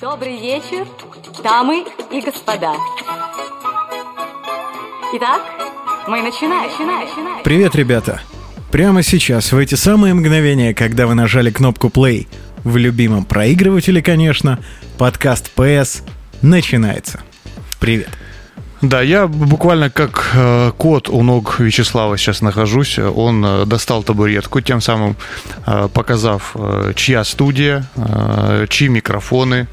Добрый вечер, дамы и господа. Итак, мы начинаем. начинаем. Привет, ребята! Прямо сейчас, в эти самые мгновения, когда вы нажали кнопку play в любимом проигрывателе, конечно, подкаст PS начинается. Привет! Да, я буквально как э, кот у ног Вячеслава сейчас нахожусь. Он э, достал табуретку, тем самым э, показав, э, чья студия, э, чьи микрофоны,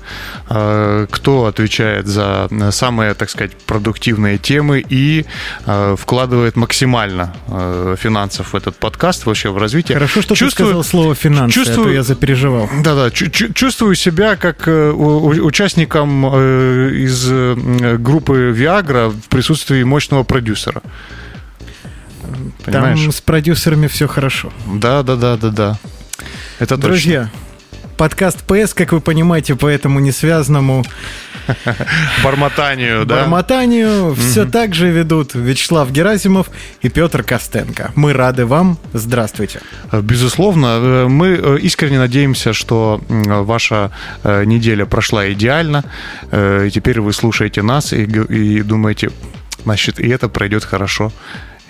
э, кто отвечает за самые, так сказать, продуктивные темы и э, вкладывает максимально э, финансов в этот подкаст, вообще в развитие. Хорошо, что чувствую, ты сказал слово «финансы», чувствую, а то я запереживал. Да-да, чувствую себя как э, участником э, из э, группы Viagra, Вагнера в присутствии мощного продюсера. Понимаешь? Там с продюсерами все хорошо. Да, да, да, да, да. Это Друзья, точно. Подкаст ПС, как вы понимаете, по этому несвязанному Бормотанию, да? Бормотанию все так же ведут Вячеслав Герасимов и Петр Костенко. Мы рады вам. Здравствуйте. Безусловно. Э, мы э, искренне надеемся, что ваша э, неделя прошла идеально. И теперь вы слушаете нас и, и думаете, значит, и это пройдет хорошо.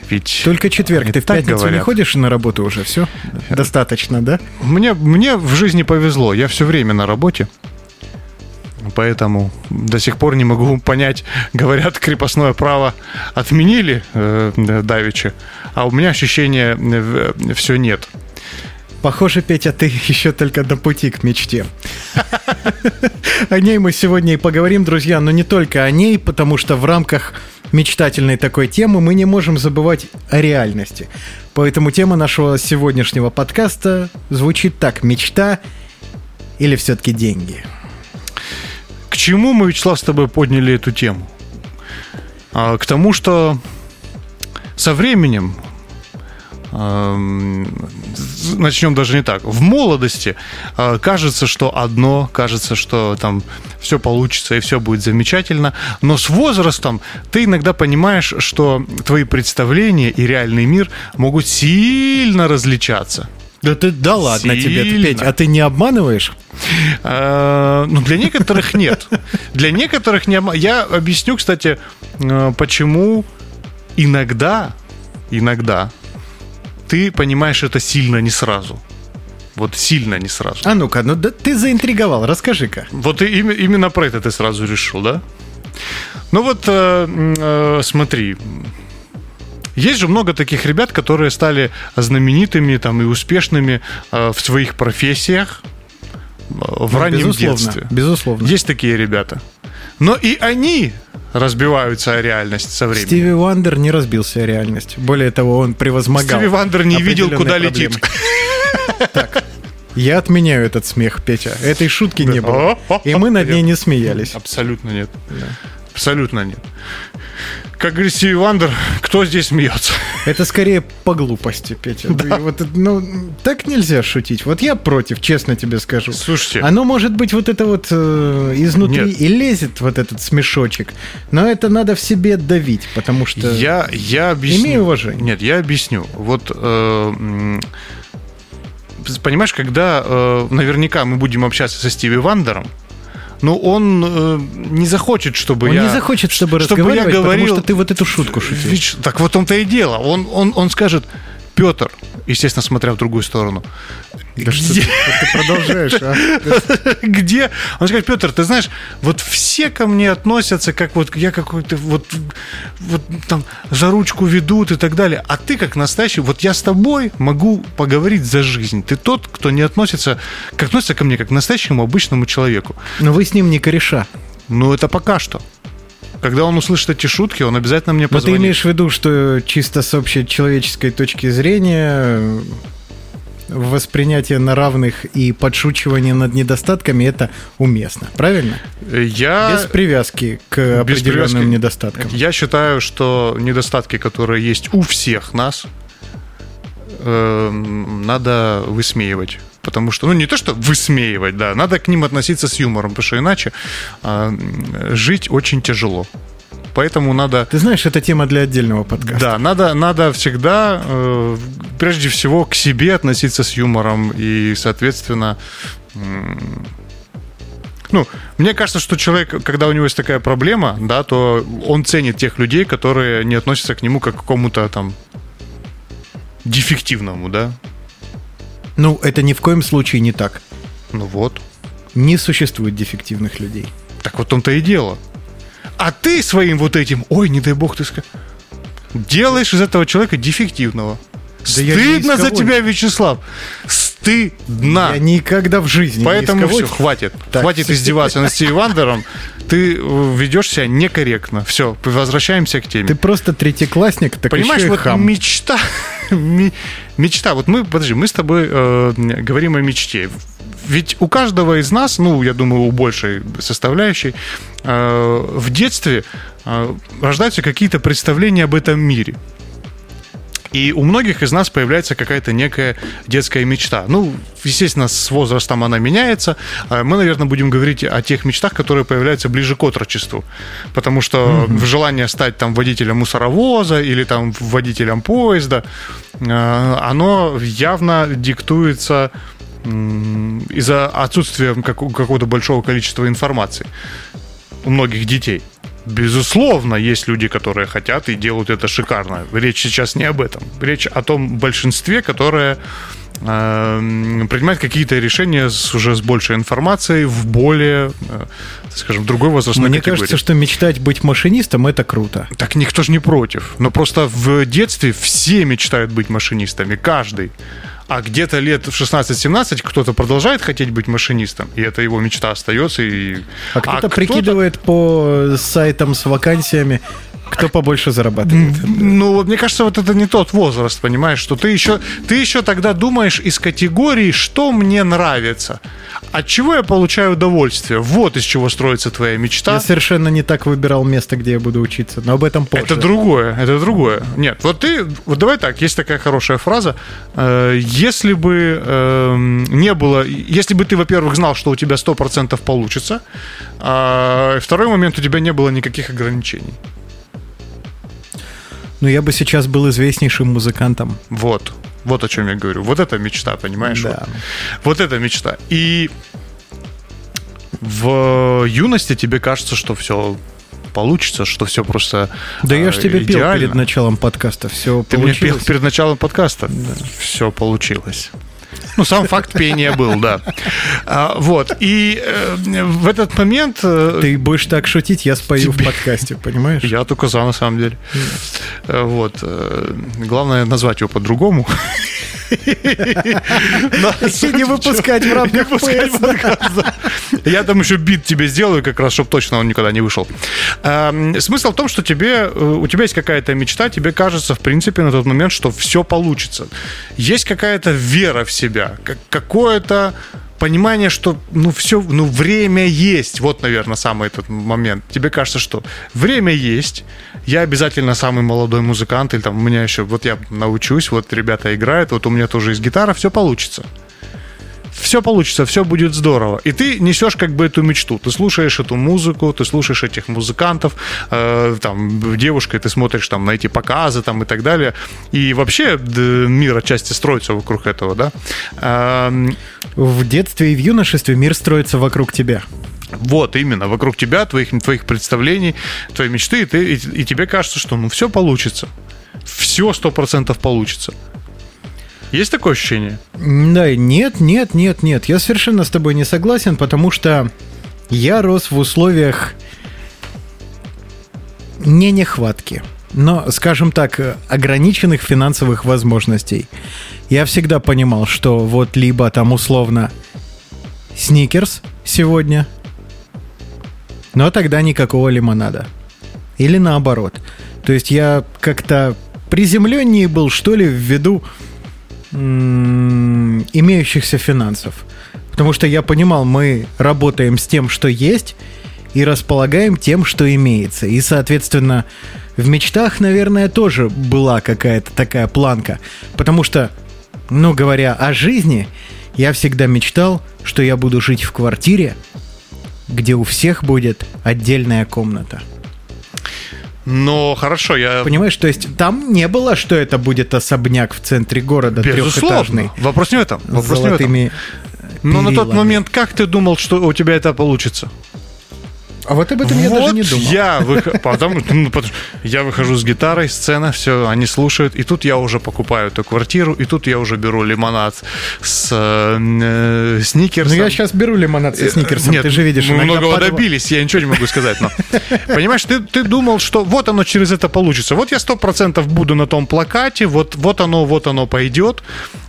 Ведь Только четверг. Ты в пятницу говорят. не ходишь на работу уже? Все? Достаточно, да? Мне, мне в жизни повезло. Я все время на работе. Поэтому до сих пор не могу понять, говорят, крепостное право отменили э, Давичи, а у меня ощущения э, все нет. Похоже, Петя, ты еще только на пути к мечте. О ней мы сегодня и поговорим, друзья, но не только о ней, потому что в рамках мечтательной такой темы мы не можем забывать о реальности. Поэтому тема нашего сегодняшнего подкаста звучит так. Мечта или все-таки деньги? К чему мы, Вячеслав, с тобой подняли эту тему? А, к тому, что со временем начнем даже не так. В молодости а, кажется, что одно, кажется, что там все получится и все будет замечательно, но с возрастом ты иногда понимаешь, что твои представления и реальный мир могут сильно различаться. Да ты да ладно Сильно. тебе, Петь, а ты не обманываешь? А, ну, для некоторых нет. Для некоторых не Я объясню, кстати, э, почему иногда, иногда ты понимаешь это сильно не сразу. Вот сильно не сразу. А ну-ка, ну да ты заинтриговал, расскажи-ка. Вот и, именно про это ты сразу решил, да? Ну вот, э, э, смотри, есть же много таких ребят, которые стали знаменитыми там, и успешными э, в своих профессиях э, в ну, раннем безусловно, детстве. Безусловно. Есть такие ребята. Но и они разбиваются о реальность со временем. Стиви Вандер не разбился о реальность. Более того, он превозмогал. Стиви Вандер не видел, куда проблемы. летит. Так, я отменяю этот смех, Петя. Этой шутки не было. И мы над ней не смеялись. Абсолютно нет. Абсолютно нет как говорит Стиви Вандер, кто здесь смеется? Это скорее по глупости, Петя. Да. Вот, ну, так нельзя шутить. Вот я против, честно тебе скажу. Слушайте. Оно может быть вот это вот э, изнутри Нет. и лезет вот этот смешочек, но это надо в себе давить, потому что... Я, я объясню. Имею уважение. Нет, я объясню. Вот... Э, понимаешь, когда э, наверняка мы будем общаться со Стиви Вандером, но он э, не захочет, чтобы он я... не захочет, чтобы, чтобы разговаривать, я говорил, потому что ты вот эту шутку шутишь. Так вот он-то и дело. Он, он, он скажет, Петр, естественно, смотря в другую сторону. Да что ты, ты продолжаешь, а? Где? Он скажет, Петр, ты знаешь, вот все ко мне относятся, как вот я какой-то вот, вот там за ручку ведут и так далее. А ты как настоящий, вот я с тобой могу поговорить за жизнь. Ты тот, кто не относится, как относится ко мне, как к настоящему обычному человеку. Но вы с ним не кореша. Ну, это пока что когда он услышит эти шутки, он обязательно мне позвонит. Но ты имеешь в виду, что чисто с общей человеческой точки зрения воспринятие на равных и подшучивание над недостатками это уместно, правильно? Я... Без привязки к Без определенным привязки. недостаткам. Я считаю, что недостатки, которые есть у всех нас, э, надо высмеивать потому что, ну, не то, что высмеивать, да, надо к ним относиться с юмором, потому что иначе э, жить очень тяжело. Поэтому надо... Ты знаешь, это тема для отдельного подкаста. Да, надо, надо всегда, э, прежде всего, к себе относиться с юмором и, соответственно, э, ну, мне кажется, что человек, когда у него есть такая проблема, да, то он ценит тех людей, которые не относятся к нему как к какому-то там дефективному, да. Ну, это ни в коем случае не так. Ну вот. Не существует дефективных людей. Так вот том-то и дело. А ты своим вот этим, ой, не дай бог, ты ска- делаешь из этого человека дефективного. Да Стыдно за тебя, Вячеслав. Стыдно. Я никогда в жизни ни Поэтому кого- все, хватит. Так, хватит издеваться над Стиви Вандером. Ты э, ведешь себя некорректно. Все, возвращаемся к теме. Ты просто третьеклассник, так Понимаешь, еще и вот хам. мечта, мечта. Вот мы, подожди, мы с тобой э, говорим о мечте. Ведь у каждого из нас, ну, я думаю, у большей составляющей, э, в детстве э, рождаются какие-то представления об этом мире. И у многих из нас появляется какая-то некая детская мечта. Ну, естественно, с возрастом она меняется. А Мы, наверное, будем говорить о тех мечтах, которые появляются ближе к отрочеству. Потому что желание стать там водителем мусоровоза или там водителем поезда, э, оно явно диктуется из-за отсутствия как- какого-то большого количества информации у многих детей. Безусловно, есть люди, которые хотят и делают это шикарно. Речь сейчас не об этом. Речь о том большинстве, которое э, принимает какие-то решения с, уже с большей информацией в более, э, скажем, другой возрастной Мне категории. кажется, что мечтать быть машинистом это круто. Так никто же не против. Но просто в детстве все мечтают быть машинистами, каждый. А где-то лет в 16-17 кто-то продолжает хотеть быть машинистом, и это его мечта остается. И... А кто-то прикидывает по сайтам с вакансиями, кто побольше зарабатывает. Ну, вот мне кажется, вот это не тот возраст, понимаешь, что ты еще, ты еще тогда думаешь из категории, что мне нравится, от чего я получаю удовольствие. Вот из чего строится твоя мечта. Я совершенно не так выбирал место, где я буду учиться, но об этом позже. Это другое, это другое. Нет, вот ты, вот давай так, есть такая хорошая фраза. Э, Если бы эм, не было, если бы ты, во-первых, знал, что у тебя 100% получится, а второй момент, у тебя не было никаких ограничений. Ну, я бы сейчас был известнейшим музыкантом. Вот. Вот о чем я говорю. Вот это мечта, понимаешь? Да. Вот, вот это мечта. И в юности тебе кажется, что все получится, что все просто Да я ж э, тебе пел идеально. перед началом подкаста. Все Ты мне пел получилось. перед началом подкаста. Все получилось. Ну, сам факт пения был, да. А, вот. И э, в этот момент... э, Ты будешь так шутить, я спою в подкасте, понимаешь? Я только за, на самом деле. Э, Вот. Главное назвать его по-другому. Не выпускать в рамках. Я там еще бит тебе сделаю, как раз, чтобы точно он никогда не вышел. Эм, Смысл в том, что тебе, э, у тебя есть какая-то мечта, тебе кажется, в принципе, на тот момент, что все получится. Есть какая-то вера в себя, как- какое-то понимание, что ну все, ну время есть. Вот, наверное, самый этот момент. Тебе кажется, что время есть. Я обязательно самый молодой музыкант, или там у меня еще, вот я научусь, вот ребята играют, вот у меня тоже есть гитара, все получится все получится, все будет здорово. И ты несешь как бы эту мечту. Ты слушаешь эту музыку, ты слушаешь этих музыкантов, э, там, девушкой ты смотришь там на эти показы там и так далее. И вообще мир отчасти строится вокруг этого, да. Эм, В детстве и в юношестве мир строится вокруг тебя. Вот именно, вокруг тебя, твоих, твоих представлений, твоей мечты, и, ты, и, и тебе кажется, что ну все получится. Все сто процентов получится. Есть такое ощущение? Да, нет, нет, нет, нет. Я совершенно с тобой не согласен, потому что я рос в условиях не нехватки, но, скажем так, ограниченных финансовых возможностей. Я всегда понимал, что вот либо там условно сникерс сегодня, но тогда никакого лимонада. Или наоборот. То есть я как-то приземленнее был, что ли, ввиду м, имеющихся финансов. Потому что я понимал, мы работаем с тем, что есть, и располагаем тем, что имеется. И, соответственно, в мечтах, наверное, тоже была какая-то такая планка. Потому что, ну, говоря о жизни, я всегда мечтал, что я буду жить в квартире, где у всех будет отдельная комната. Но хорошо, я... Понимаешь, то есть там не было, что это будет особняк в центре города Безусловно. трехэтажный. Вопрос не в этом. Вопрос не в этом. золотыми Но на тот перилами. момент как ты думал, что у тебя это получится? А вот об этом я вот даже не думал. я, вых- потому- ну, потому я выхожу с гитарой, сцена, все, они слушают, и тут я уже покупаю эту квартиру, и тут я уже беру лимонад с э, э, Ну сникерсом. я сейчас беру лимонад со сникерсом, Нет, ты же видишь. мы многого падала- добились, я ничего не могу сказать. Но. Понимаешь, ты, ты думал, что вот оно через это получится. Вот я сто процентов буду на том плакате, вот, вот оно, вот оно пойдет,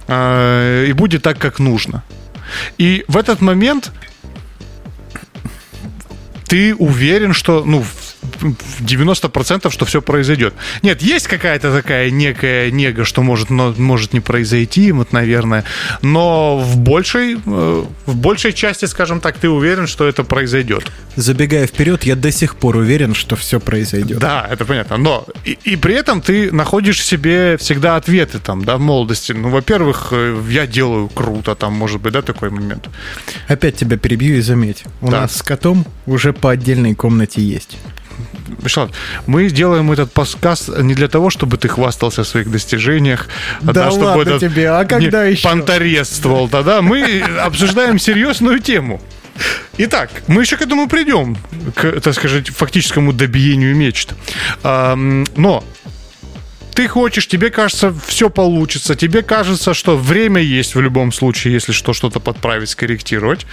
э, и будет так, как нужно. И в этот момент ты уверен, что, ну, 90% что все произойдет. Нет, есть какая-то такая некая нега, что может, но, может не произойти, вот, наверное, но в большей, э, в большей части, скажем так, ты уверен, что это произойдет. Забегая вперед, я до сих пор уверен, что все произойдет. Да, это понятно. Но и, и при этом ты находишь в себе всегда ответы там, да, в молодости. Ну, во-первых, э, я делаю круто, там, может быть, да, такой момент. Опять тебя перебью и заметь. У Да. нас с котом уже по отдельной комнате есть. Мишлат, мы делаем этот подкаст не для того, чтобы ты хвастался о своих достижениях, а Да чтобы ладно этот тебе, а когда не еще? понторезствовал тогда. Мы обсуждаем серьезную тему. Итак, мы еще к этому придем, к, так сказать, фактическому добиению мечт. Но ты хочешь, тебе кажется, все получится, тебе кажется, что время есть в любом случае, если что, что-то подправить, скорректировать.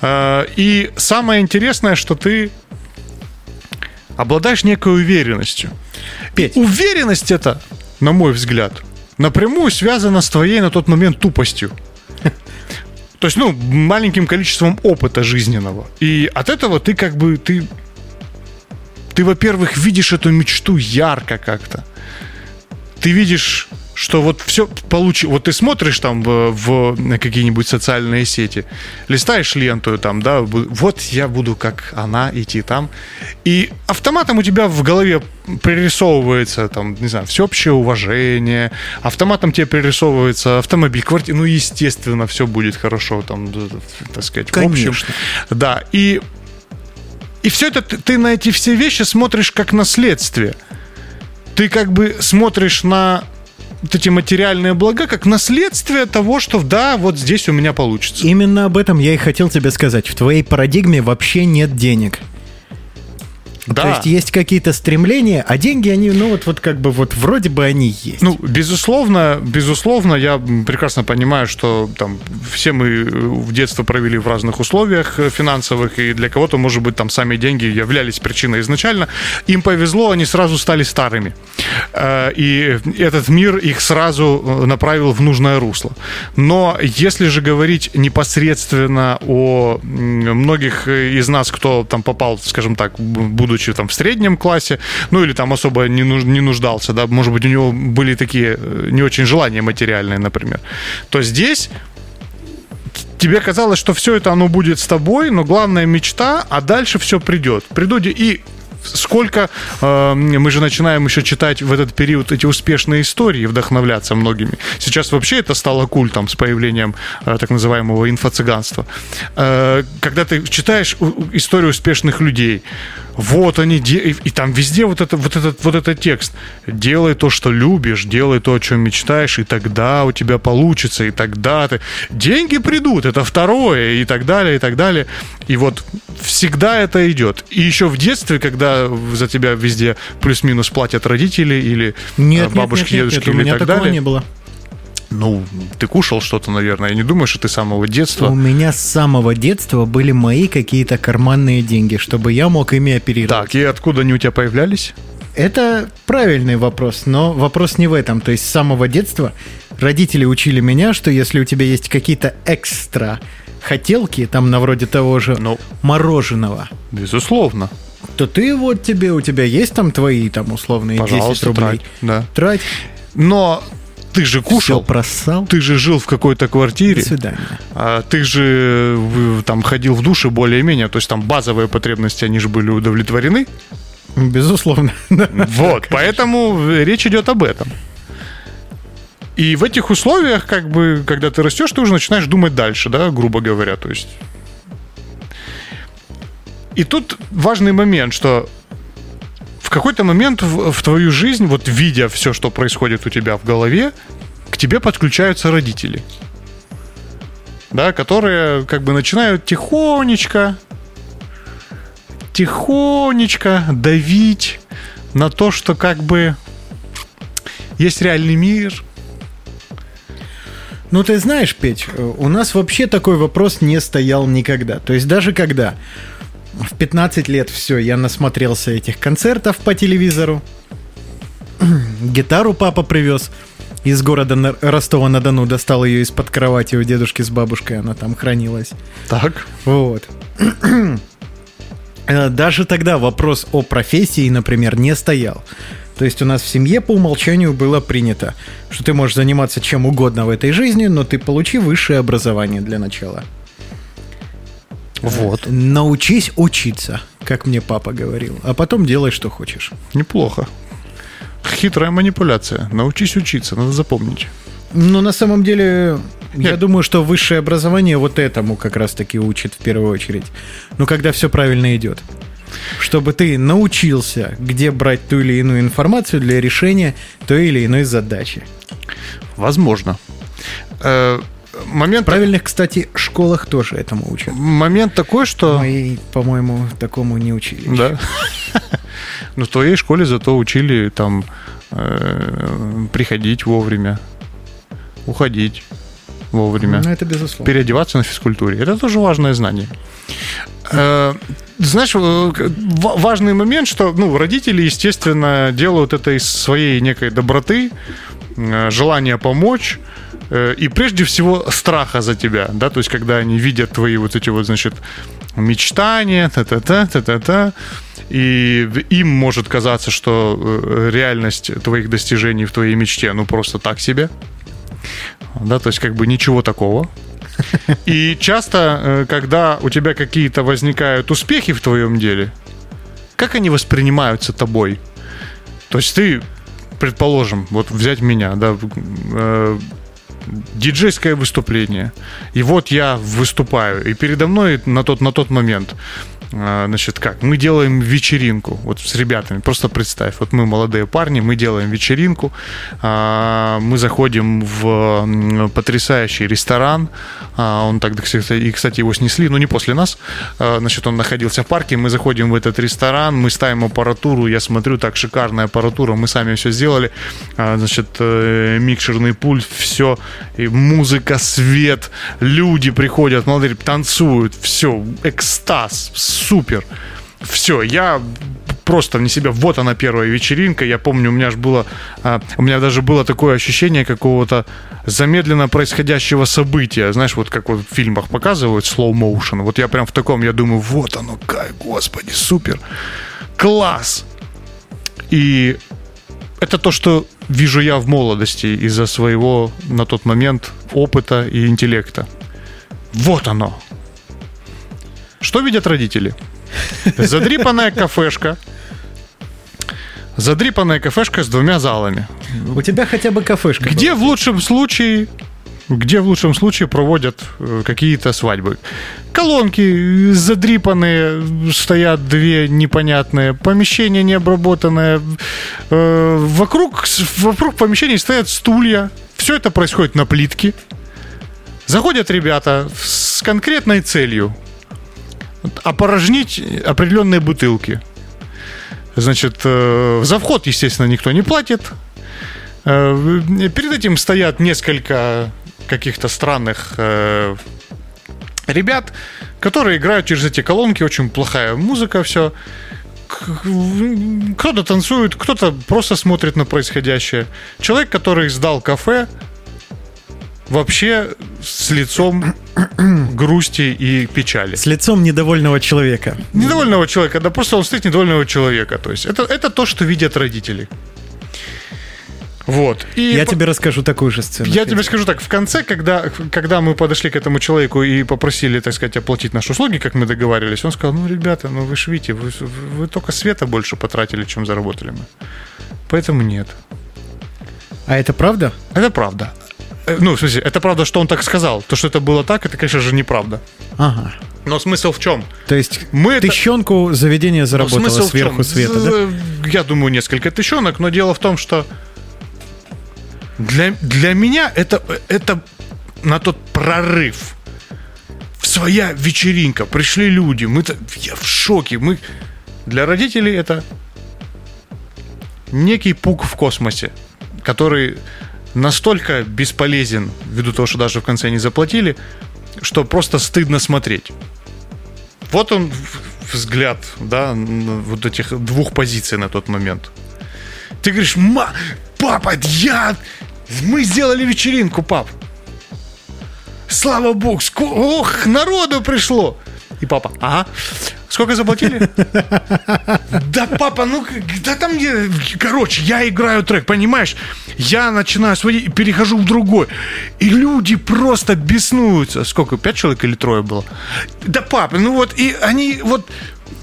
А, И самое интересное, что ты обладаешь некой уверенностью. Петь. Уверенность это, на мой взгляд, напрямую связана с твоей на тот момент тупостью. То есть, ну, маленьким количеством опыта жизненного. И от этого ты как бы, ты, ты, во-первых, видишь эту мечту ярко как-то. Ты видишь, что вот все получи... Вот ты смотришь там в, в какие-нибудь социальные сети, листаешь ленту там, да, вот я буду как она идти там. И автоматом у тебя в голове пририсовывается там, не знаю, всеобщее уважение, автоматом тебе пририсовывается автомобиль, квартира, ну, естественно, все будет хорошо там, так сказать, в общем. Конечно. Да, и и все это ты, ты на эти все вещи смотришь как на следствие. Ты как бы смотришь на вот эти материальные блага как наследствие того, что да, вот здесь у меня получится. Именно об этом я и хотел тебе сказать. В твоей парадигме вообще нет денег. Да. То есть есть какие-то стремления, а деньги, они, ну вот, вот как бы вот вроде бы они есть. Ну, безусловно, безусловно, я прекрасно понимаю, что там все мы в детство провели в разных условиях э, финансовых, и для кого-то, может быть, там сами деньги являлись причиной изначально. Им повезло, они сразу стали старыми. Э, И этот мир их сразу э, направил в нужное русло. Но если же говорить непосредственно о многих э, из нас, кто там попал, скажем так, б- будучи там в среднем классе, ну или там особо не, нуж- не нуждался, да, может быть, у него были такие э, не очень желания материальные, например, то здесь тебе казалось, что все это оно будет с тобой, но главная мечта, а дальше все придет. Придут и сколько э, мы же начинаем еще читать в этот период эти успешные истории, вдохновляться многими. Сейчас вообще это стало культом с появлением э, так называемого инфо-цыганства. Э, когда ты читаешь историю успешных людей, вот они, и, там везде вот, это, вот, этот, вот этот текст. Делай то, что любишь, делай то, о чем мечтаешь, и тогда у тебя получится, и тогда ты... Деньги придут, это второе, и так далее, и так далее. И вот всегда это идет. И еще в детстве, когда за тебя везде плюс-минус платят родители или Нет, э, бабушки, нет, нет, дедушки нет, у или меня так такого далее. не было. Ну, ты кушал что-то, наверное. Я не думаю, что ты с самого детства... У меня с самого детства были мои какие-то карманные деньги, чтобы я мог ими оперировать. Так, и откуда они у тебя появлялись? Это правильный вопрос, но вопрос не в этом. То есть с самого детства родители учили меня, что если у тебя есть какие-то экстра хотелки, там на вроде того же Ну. мороженого, Безусловно. то ты вот тебе, у тебя есть там твои там условные 10 Пожалуйста, рублей. трать. Да. Трать. Но ты же Все кушал, просал. ты же жил в какой-то До квартире, свидания. а ты же там ходил в душе более-менее, то есть там базовые потребности, они же были удовлетворены. Безусловно. Вот, поэтому речь идет об этом. И в этих условиях, как бы, когда ты растешь, ты уже начинаешь думать дальше, да, грубо говоря, то есть. И тут важный момент, что какой-то момент в, в твою жизнь, вот видя все, что происходит у тебя в голове, к тебе подключаются родители. да, которые как бы начинают тихонечко, тихонечко давить на то, что как бы есть реальный мир. Ну, ты знаешь, Петь, у нас вообще такой вопрос не стоял никогда. То есть даже когда в 15 лет все, я насмотрелся этих концертов по телевизору, гитару папа привез из города На- Ростова-на-Дону, достал ее из-под кровати у дедушки с бабушкой, она там хранилась. Так. Вот. Э, Даже тогда вопрос о профессии, например, не стоял. То есть у нас в семье по умолчанию было принято, что ты можешь заниматься чем угодно в этой жизни, но ты получи высшее образование для начала. Вот. Научись учиться, как мне папа говорил, а потом делай, что хочешь. Неплохо. Хитрая манипуляция. Научись учиться, надо запомнить. Но на самом деле, я Нет. думаю, что высшее образование вот этому как раз-таки учит в первую очередь. Ну, когда все правильно идет. Чтобы ты научился, где брать ту или иную информацию для решения той или иной задачи. Возможно. Э, момент, В правильных, кстати, школах тоже этому учат. момент такой, что... Мои, по-моему, такому не учили. Да. Ну, в твоей школе зато учили там э, приходить вовремя, уходить вовремя, Ну, это безусловно. переодеваться на физкультуре. Это тоже важное знание. Э, Знаешь, э, важный момент, что ну, родители, естественно, делают это из своей некой доброты, желания помочь, и прежде всего страха за тебя, да, то есть когда они видят твои вот эти вот, значит, мечтания, та-та-та, та-та-та, и им может казаться, что э, реальность твоих достижений в твоей мечте, ну, просто так себе, да, то есть как бы ничего такого. И часто, э, когда у тебя какие-то возникают успехи в твоем деле, как они воспринимаются тобой? То есть ты, предположим, вот взять меня, да, э, диджейское выступление, и вот я выступаю, и передо мной на тот, на тот момент Значит, как? Мы делаем вечеринку вот с ребятами. Просто представь, вот мы молодые парни, мы делаем вечеринку, а, мы заходим в потрясающий ресторан. а, Он кстати, и, кстати, его снесли, но не после нас. А, Значит, он находился в парке. Мы заходим в этот ресторан, мы ставим аппаратуру. Я смотрю, так шикарная аппаратура. Мы сами все сделали. А, Значит, э, микшерный пульт, все. И музыка, свет, люди приходят, молодые, танцуют. Все, экстаз, супер. Все, я просто вне себя. Вот она первая вечеринка. Я помню, у меня же было, а, у меня даже было такое ощущение какого-то замедленно происходящего события. Знаешь, вот как вот в фильмах показывают slow motion. Вот я прям в таком, я думаю, вот оно, кай, господи, супер, класс. И это то, что вижу я в молодости из-за своего на тот момент опыта и интеллекта. Вот оно. Что видят родители? Задрипанная кафешка. Задрипанная кафешка с двумя залами. У тебя хотя бы кафешка. Где была. в лучшем случае где в лучшем случае проводят э, какие-то свадьбы. Колонки задрипанные, стоят две непонятные, помещение необработанное. Э, Вокруг, вокруг помещений стоят стулья. Все это происходит на плитке. Заходят ребята с конкретной целью опорожнить определенные бутылки. Значит, э, за вход, естественно, никто не платит. Э, Перед этим стоят несколько каких-то странных э, ребят, которые играют через эти колонки. Очень плохая музыка, все. Кто-то танцует, кто-то просто смотрит на происходящее. Человек, который сдал кафе, вообще с лицом грусти и печали. С лицом недовольного человека. Недовольного человека, да просто он стоит недовольного человека. То есть это, это то, что видят родители. Вот. И Я по- тебе расскажу такую же сцену. я тебе скажу так, в конце, когда, когда мы подошли к этому человеку и попросили, так сказать, оплатить наши услуги, как мы договаривались, он сказал, ну, ребята, ну вы ж видите, вы, вы только света больше потратили, чем заработали мы. Поэтому нет. А это правда? Это правда. Э, Ну, в смысле, это правда, что он так сказал. То, что это было так, это, конечно же, неправда. Ага. Но смысл в чем? То есть Мы это- тыщенку заведение Ну, заработало смысл сверху света, да? З- Я думаю, несколько тыщенок, но дело в том, что для, для меня это, это на тот прорыв своя вечеринка, пришли люди, мы я в шоке, мы для родителей это некий пук в космосе, который настолько бесполезен, ввиду того, что даже в конце не заплатили, что просто стыдно смотреть. Вот он взгляд, да, вот этих двух позиций на тот момент. Ты говоришь, Ма, папа, я, мы сделали вечеринку, пап. Слава богу, ох, народу пришло. И папа, ага, Сколько заплатили? Да, папа, ну, да там, короче, я играю трек, понимаешь? Я начинаю сводить, перехожу в другой. И люди просто беснуются. Сколько, пять человек или трое было? Да, папа, ну вот, и они вот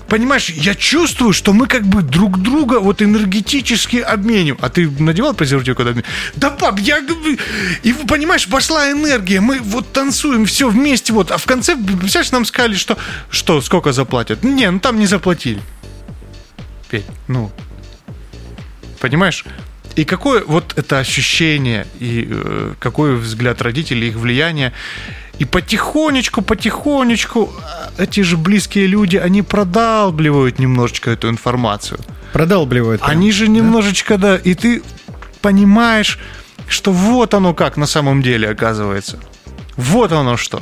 понимаешь, я чувствую, что мы как бы друг друга вот энергетически обменим. А ты надевал презерватив когда Да, пап, я... И, понимаешь, пошла энергия, мы вот танцуем все вместе, вот. А в конце, представляешь, нам сказали, что... Что, сколько заплатят? Не, ну там не заплатили. Петь, ну... Понимаешь? И какое вот это ощущение, и э, какой взгляд родителей, их влияние. И потихонечку, потихонечку э, эти же близкие люди, они продалбливают немножечко эту информацию. Продалбливают. Прям, они же да? немножечко, да, и ты понимаешь, что вот оно как на самом деле оказывается. Вот оно что.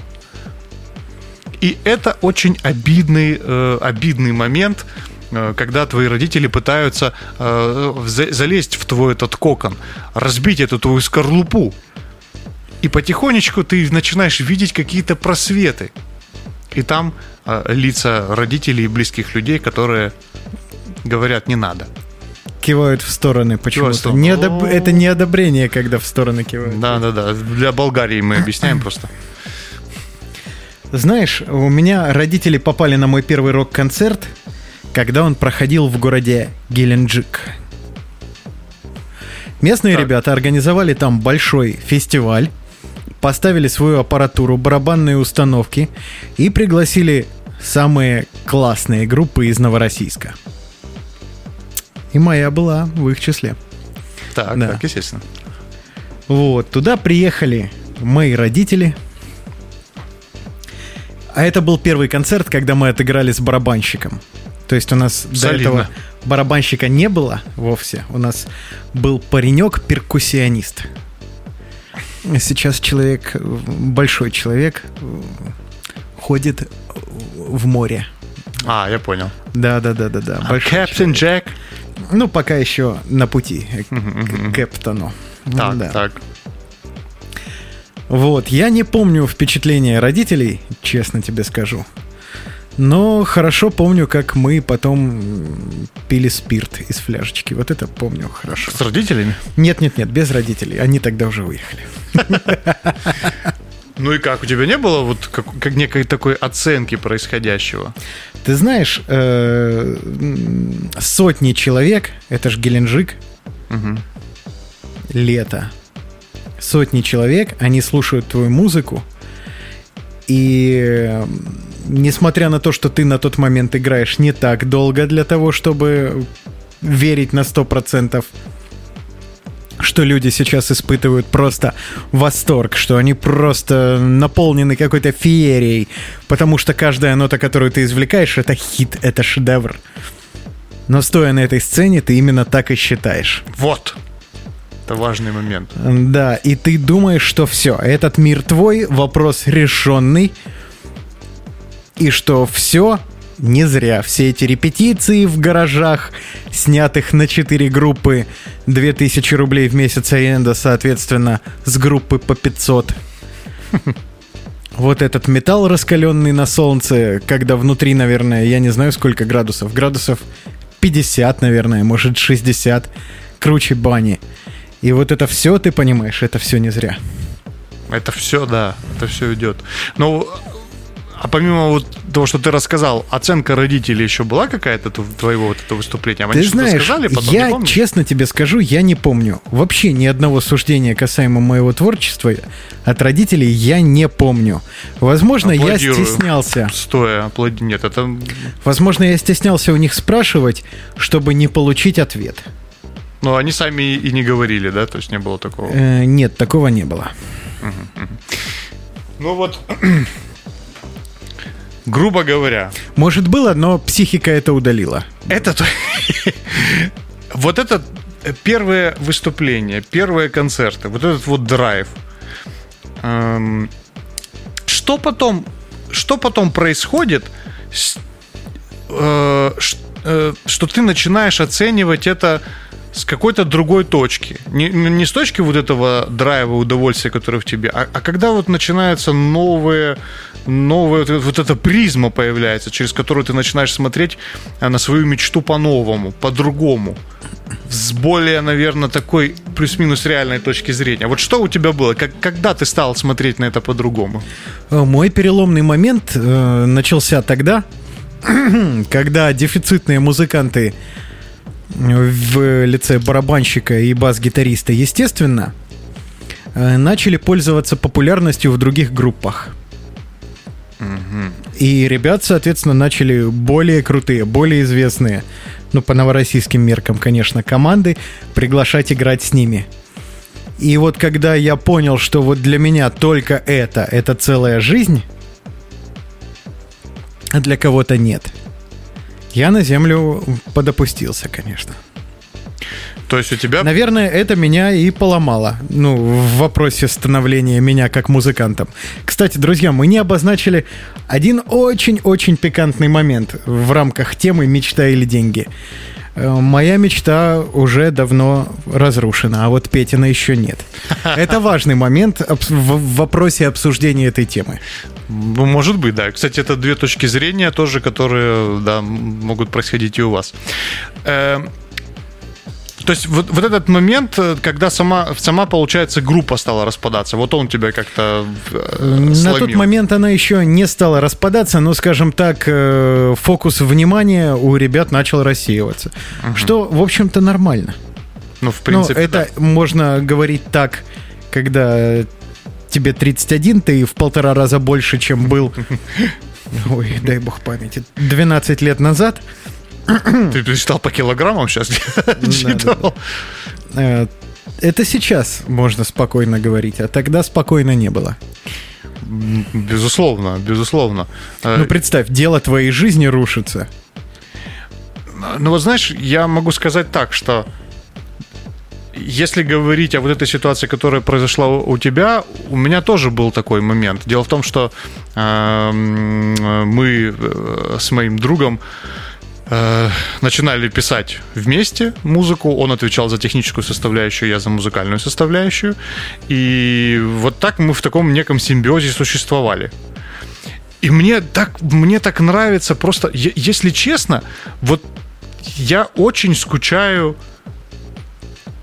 И это очень обидный, э, обидный момент, когда твои родители пытаются э, залезть в твой этот кокон, разбить эту твою скорлупу. И потихонечку ты начинаешь видеть какие-то просветы. И там э, лица родителей и близких людей, которые говорят, не надо. Кивают в стороны почему-то. Неодоб... Это не одобрение, когда в стороны кивают. Да, да, да. Для Болгарии мы объясняем просто. Знаешь, у меня родители попали на мой первый рок-концерт, когда он проходил в городе Геленджик. Местные так. ребята организовали там большой фестиваль поставили свою аппаратуру, барабанные установки и пригласили самые классные группы из Новороссийска. И моя была в их числе. Так, да. так, естественно. Вот, туда приехали мои родители. А это был первый концерт, когда мы отыграли с барабанщиком. То есть у нас Солидно. до этого барабанщика не было вовсе. У нас был паренек-перкуссионист. Сейчас человек, большой человек, ходит в море. А, я понял. Да, да, да, да, да. Капитан Джек? Ну, пока еще на пути к Кэптону. Так, да. так. Вот, я не помню впечатления родителей, честно тебе скажу. Но хорошо помню, как мы потом пили спирт из фляжечки. Вот это помню хорошо. С родителями? Нет, нет, нет, без родителей. Они тогда уже уехали. Ну и как? У тебя не было вот как, как некой такой оценки происходящего? Ты знаешь, э, сотни человек, это же Геленджик, угу. лето. Сотни человек, они слушают твою музыку, и несмотря на то, что ты на тот момент играешь не так долго для того, чтобы верить на 100%, что люди сейчас испытывают просто восторг, что они просто наполнены какой-то феерией, потому что каждая нота, которую ты извлекаешь, это хит, это шедевр. Но стоя на этой сцене, ты именно так и считаешь. Вот. Это важный момент. Да, и ты думаешь, что все, этот мир твой, вопрос решенный, и что все не зря. Все эти репетиции в гаражах, снятых на 4 группы, 2000 рублей в месяц аренда, соответственно, с группы по 500. Вот этот металл, раскаленный на солнце, когда внутри, наверное, я не знаю сколько градусов, градусов 50, наверное, может 60, круче бани. И вот это все, ты понимаешь, это все не зря. Это все, да, это все идет. Но а помимо вот того, что ты рассказал, оценка родителей еще была какая-то твоего вот этого выступления? Они ты знаешь, сказали, потом я честно тебе скажу, я не помню. Вообще ни одного суждения касаемо моего творчества от родителей я не помню. Возможно, я стеснялся. Стоя, аплоди... Нет, это... Возможно, я стеснялся у них спрашивать, чтобы не получить ответ. Но они сами и не говорили, да? То есть не было такого? Э, нет, такого не было. Ну вот грубо говоря, Может, было, но психика это удалила. это... то- Вот это первое выступление, первые концерты, вот этот вот драйв. Эм, Что потом, что потом происходит, э, э, что ты начинаешь оценивать это с какой-то другой точки. Не, не с точки вот этого драйва, удовольствия, которое в тебе, а, а когда вот начинаются новые, новые вот, вот эта призма появляется, через которую ты начинаешь смотреть а, на свою мечту по-новому, по-другому. С более, наверное, такой плюс-минус реальной точки зрения. Вот что у тебя было? Как, когда ты стал смотреть на это по-другому? Э, Мой переломный момент э, начался тогда, когда дефицитные музыканты в лице барабанщика и бас-гитариста, естественно, э, начали пользоваться популярностью в других группах. И ребят, соответственно, начали более крутые, более известные, ну, по новороссийским меркам, конечно, команды приглашать играть с ними. И вот когда я понял, что вот для меня только это, это целая жизнь, а для кого-то нет, я на землю подопустился, конечно. То есть у тебя... Наверное, это меня и поломало. Ну, в вопросе становления меня как музыкантом. Кстати, друзья, мы не обозначили один очень-очень пикантный момент в рамках темы «Мечта или деньги». Э, Моя мечта уже давно разрушена, а вот Петина еще нет. Это важный момент в вопросе обсуждения этой темы. Ну, Может быть, да. Кстати, это две точки зрения тоже, которые, да, могут происходить и у вас. То есть вот, вот этот момент, э, когда сама, сама, получается, группа стала распадаться, вот он тебя как-то э, На тот сломил. момент она еще не стала распадаться, но, скажем так, э, фокус внимания у ребят начал рассеиваться. Что, в общем-то, нормально. Ну, в принципе, ну, это можно говорить так, когда тебе 31, ты в полтора раза больше, чем был... Ой, дай бог памяти. 12 лет назад. Ты пересчитал по килограммам сейчас? Читал. Э, Это сейчас можно спокойно говорить, а тогда спокойно не было. Безусловно, безусловно. Э, Ну, представь, дело твоей жизни рушится. Ну вот знаешь, я могу сказать так, что если говорить о вот этой ситуации, которая произошла у тебя, у меня тоже был такой момент. Дело в том, что эм, мы э, с моим другом э, начинали писать вместе музыку. Он отвечал за техническую составляющую, я за музыкальную составляющую. И вот так мы в таком неком симбиозе существовали. И мне так, мне так нравится просто, если честно, вот я очень скучаю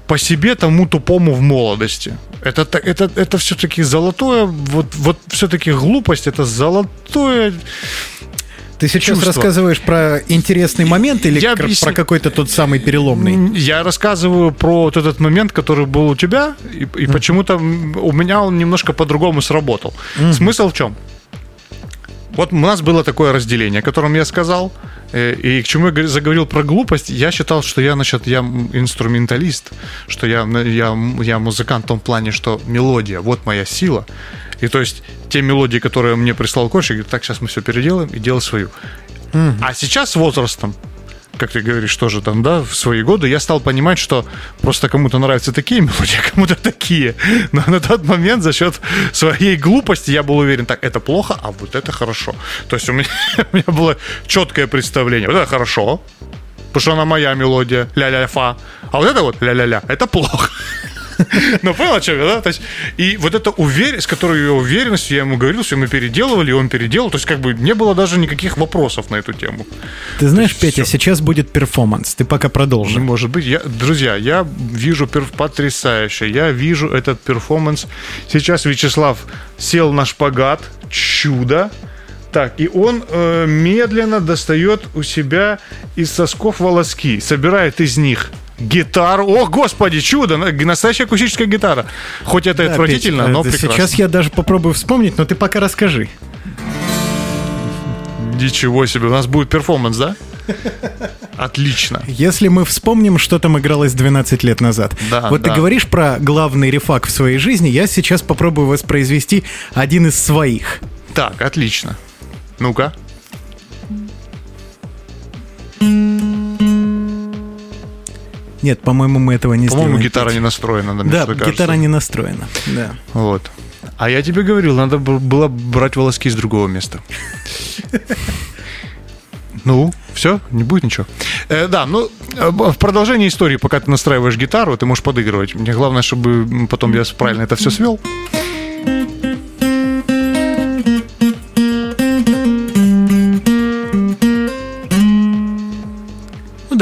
по себе тому тупому в молодости. Это, это, это все-таки золотое, вот, вот все-таки глупость, это золотое... Ты сейчас Чувство. рассказываешь про интересный момент или Я объясню. про какой-то тот самый переломный? Я рассказываю про вот этот момент, который был у тебя, и, и почему-то м, у меня он немножко по-другому сработал. Смысл в чем? Вот у нас было такое разделение, о котором я сказал, и к чему я заговорил про глупость. Я считал, что я, значит, я инструменталист, что я, я, я музыкант в том плане, что мелодия, вот моя сила. И то есть те мелодии, которые мне прислал кош, я говорю, так, сейчас мы все переделаем и делай свою. А сейчас с возрастом, как ты говоришь, тоже там, да, в свои годы, я стал понимать, что просто кому-то нравятся такие мелодии, а кому-то такие. Но на тот момент за счет своей глупости я был уверен, так, это плохо, а вот это хорошо. То есть у меня, у меня было четкое представление. Вот это хорошо, потому что она моя мелодия, ля-ля-фа. А вот это вот ля-ля-ля, это плохо. Ну, понял, о чем я, да? То есть, и вот эта уверенность, с которой я уверенностью, я ему говорил, все мы переделывали, он переделал. То есть, как бы не было даже никаких вопросов на эту тему. Ты знаешь, есть Петя, всё. сейчас будет перформанс. Ты пока Не продолжи. может быть. Я, друзья, я вижу перф- потрясающе. Я вижу этот перформанс. Сейчас Вячеслав сел на шпагат. Чудо. Так, и он э, медленно достает у себя из сосков волоски, собирает из них гитару. О, господи, чудо! на- Настоящая акустическая гитара. Хоть это Да, отвратительно, Петь, но э, прекрасно. Сейчас я даже попробую вспомнить, но ты пока расскажи. Ничего себе, у нас будет перформанс, да? Отлично. Если мы вспомним, что там игралось 12 лет назад. Да, вот да. ты говоришь про главный рефак в своей жизни, я сейчас попробую воспроизвести один из своих. Так, отлично. Ну-ка. Нет, по-моему, мы этого не По-моему, сделаем. гитара не настроена на Да, что кажется. гитара не настроена. Да. Вот. А я тебе говорил, надо было брать волоски из другого места. Ну, все, не будет ничего. Э, да, ну, э, в продолжении истории, пока ты настраиваешь гитару, ты можешь подыгрывать. Мне главное, чтобы потом я правильно это все свел.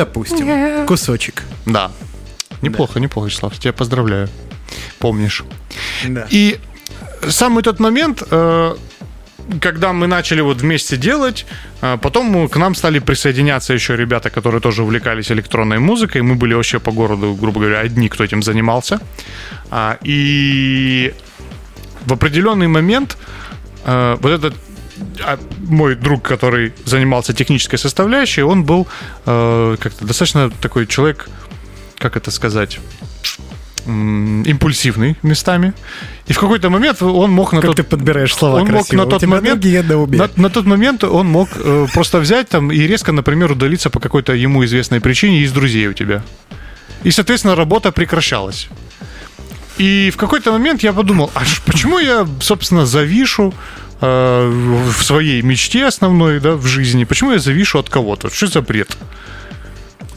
Допустим, кусочек. Да. Неплохо, неплохо, Вячеслав. Тебя поздравляю. Помнишь. Да. И самый тот момент, э, когда мы начали вот вместе делать, э, потом к нам стали присоединяться еще ребята, которые тоже увлекались электронной музыкой. Мы были вообще по городу, грубо говоря, одни, кто этим занимался. А, И в определенный момент э, вот этот мой друг, который занимался технической составляющей, он был э, как-то достаточно такой человек, как это сказать, импульсивный местами. И в какой-то момент он мог на Как тот... ты подбираешь слова он мог красиво. на У тот момент... На, на тот момент он мог э, просто взять там и резко, например, удалиться по какой-то ему известной причине из друзей у тебя. И, соответственно, работа прекращалась. И в какой-то момент я подумал, а почему я, собственно, завишу э, в своей мечте основной, да, в жизни, почему я завишу от кого-то? Что за бред?